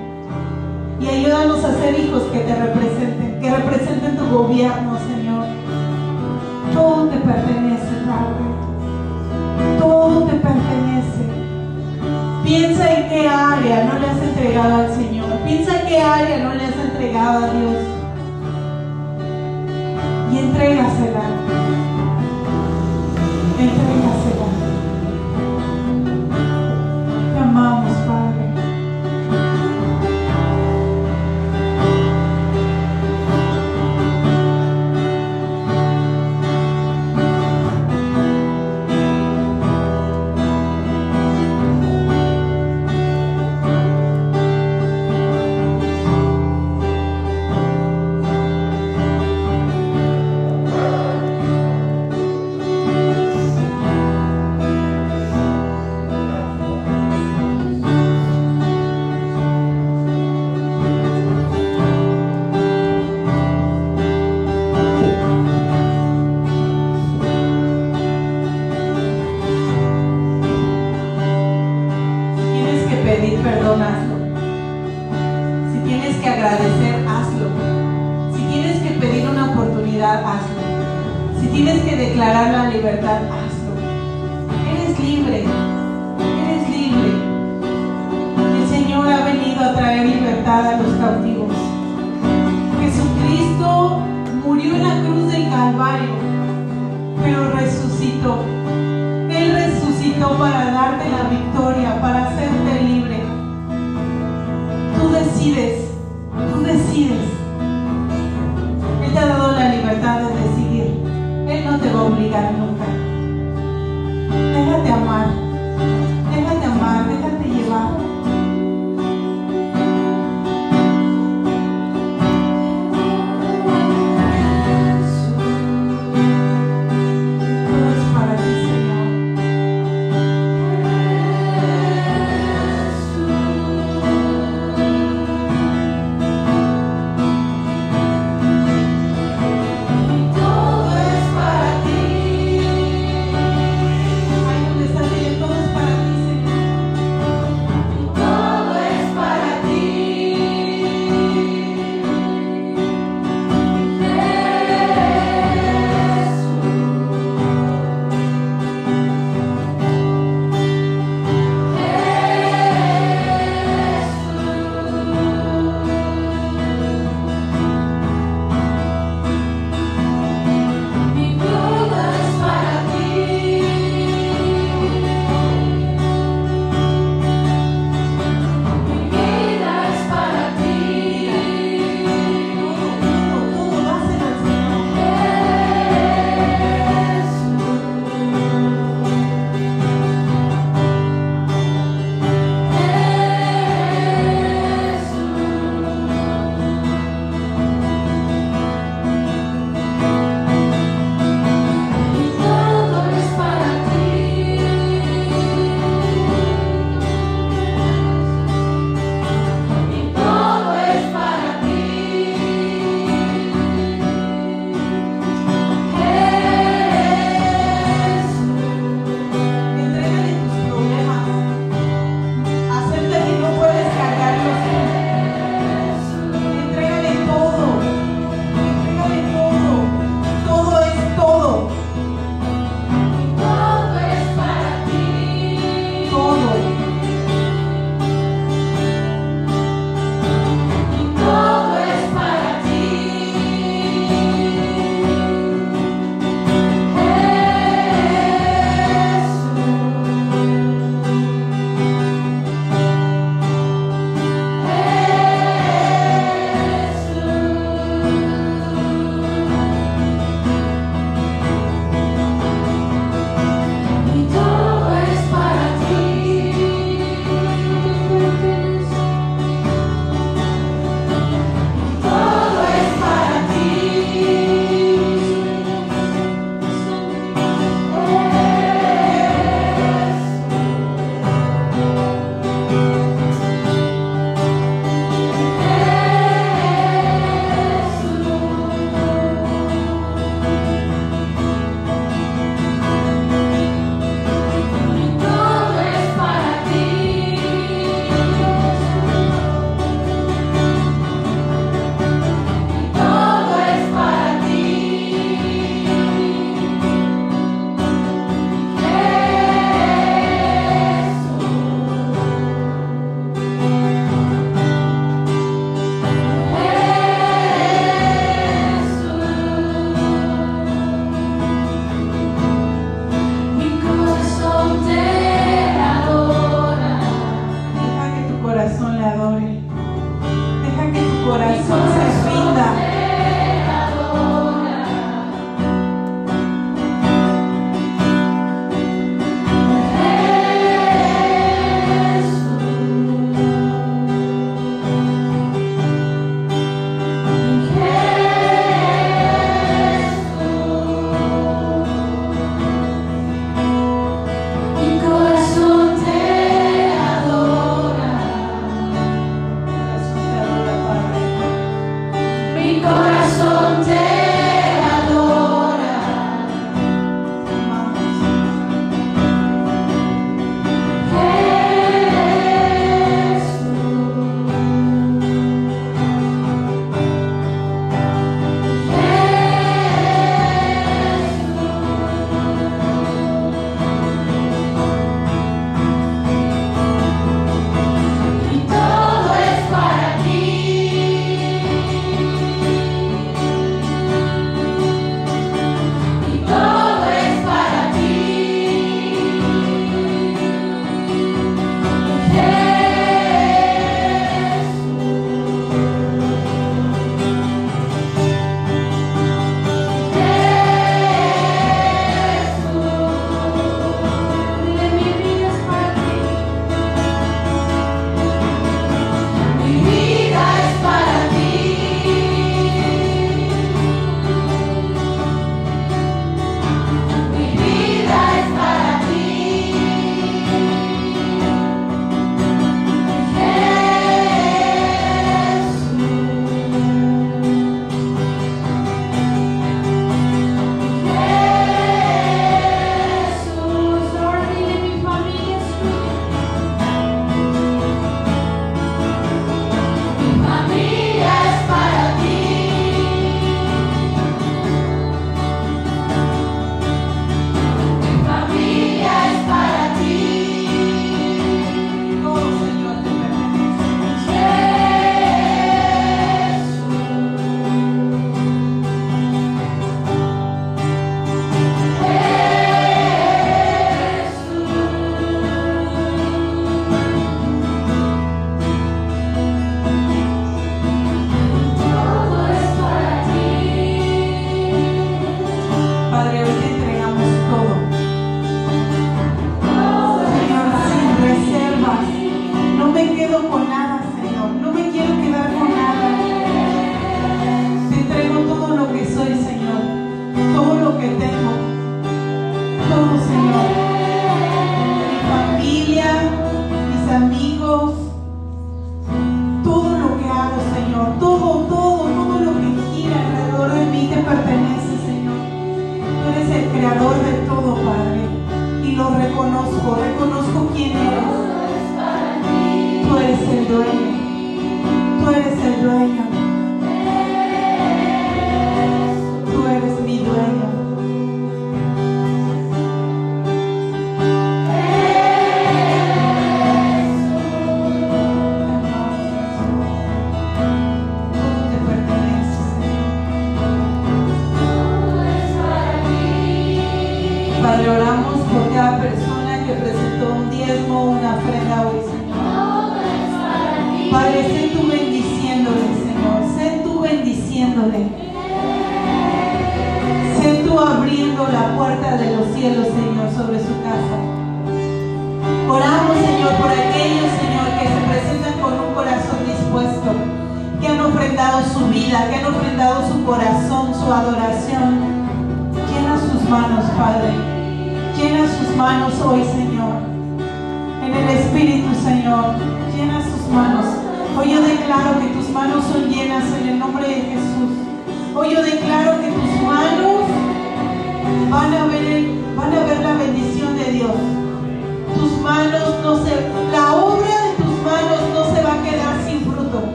Y ayúdanos a ser hijos que te representen. Que representen tu gobierno, Señor. Todo te pertenece, Padre. Todo te pertenece. Piensa en qué área no le has entregado al Señor. Piensa en qué área no le has entregado a Dios. Y. Entrégasela.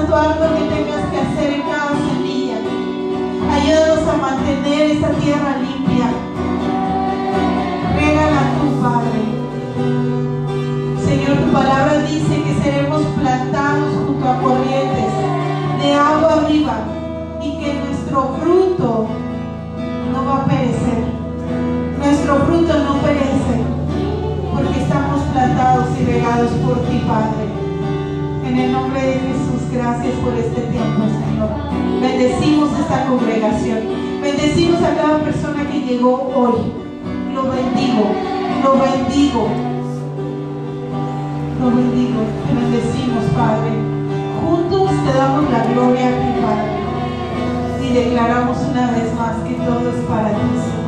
pasando algo que tengas que hacer en cada semilla. Ayúdanos a mantener esta tierra limpia. Regala tu Padre. Señor, tu palabra dice que seremos plantados junto a corrientes de agua viva y que nuestro fruto no va a perecer. Nuestro fruto no perece porque estamos plantados y regados por ti, Padre. En el nombre de Jesús gracias por este tiempo, Señor. Bendecimos esta congregación. Bendecimos a cada persona que llegó hoy. Lo bendigo, lo bendigo. Lo bendigo, te bendecimos, Padre. Juntos te damos la gloria a ti, Padre. Y declaramos una vez más que todo es para ti,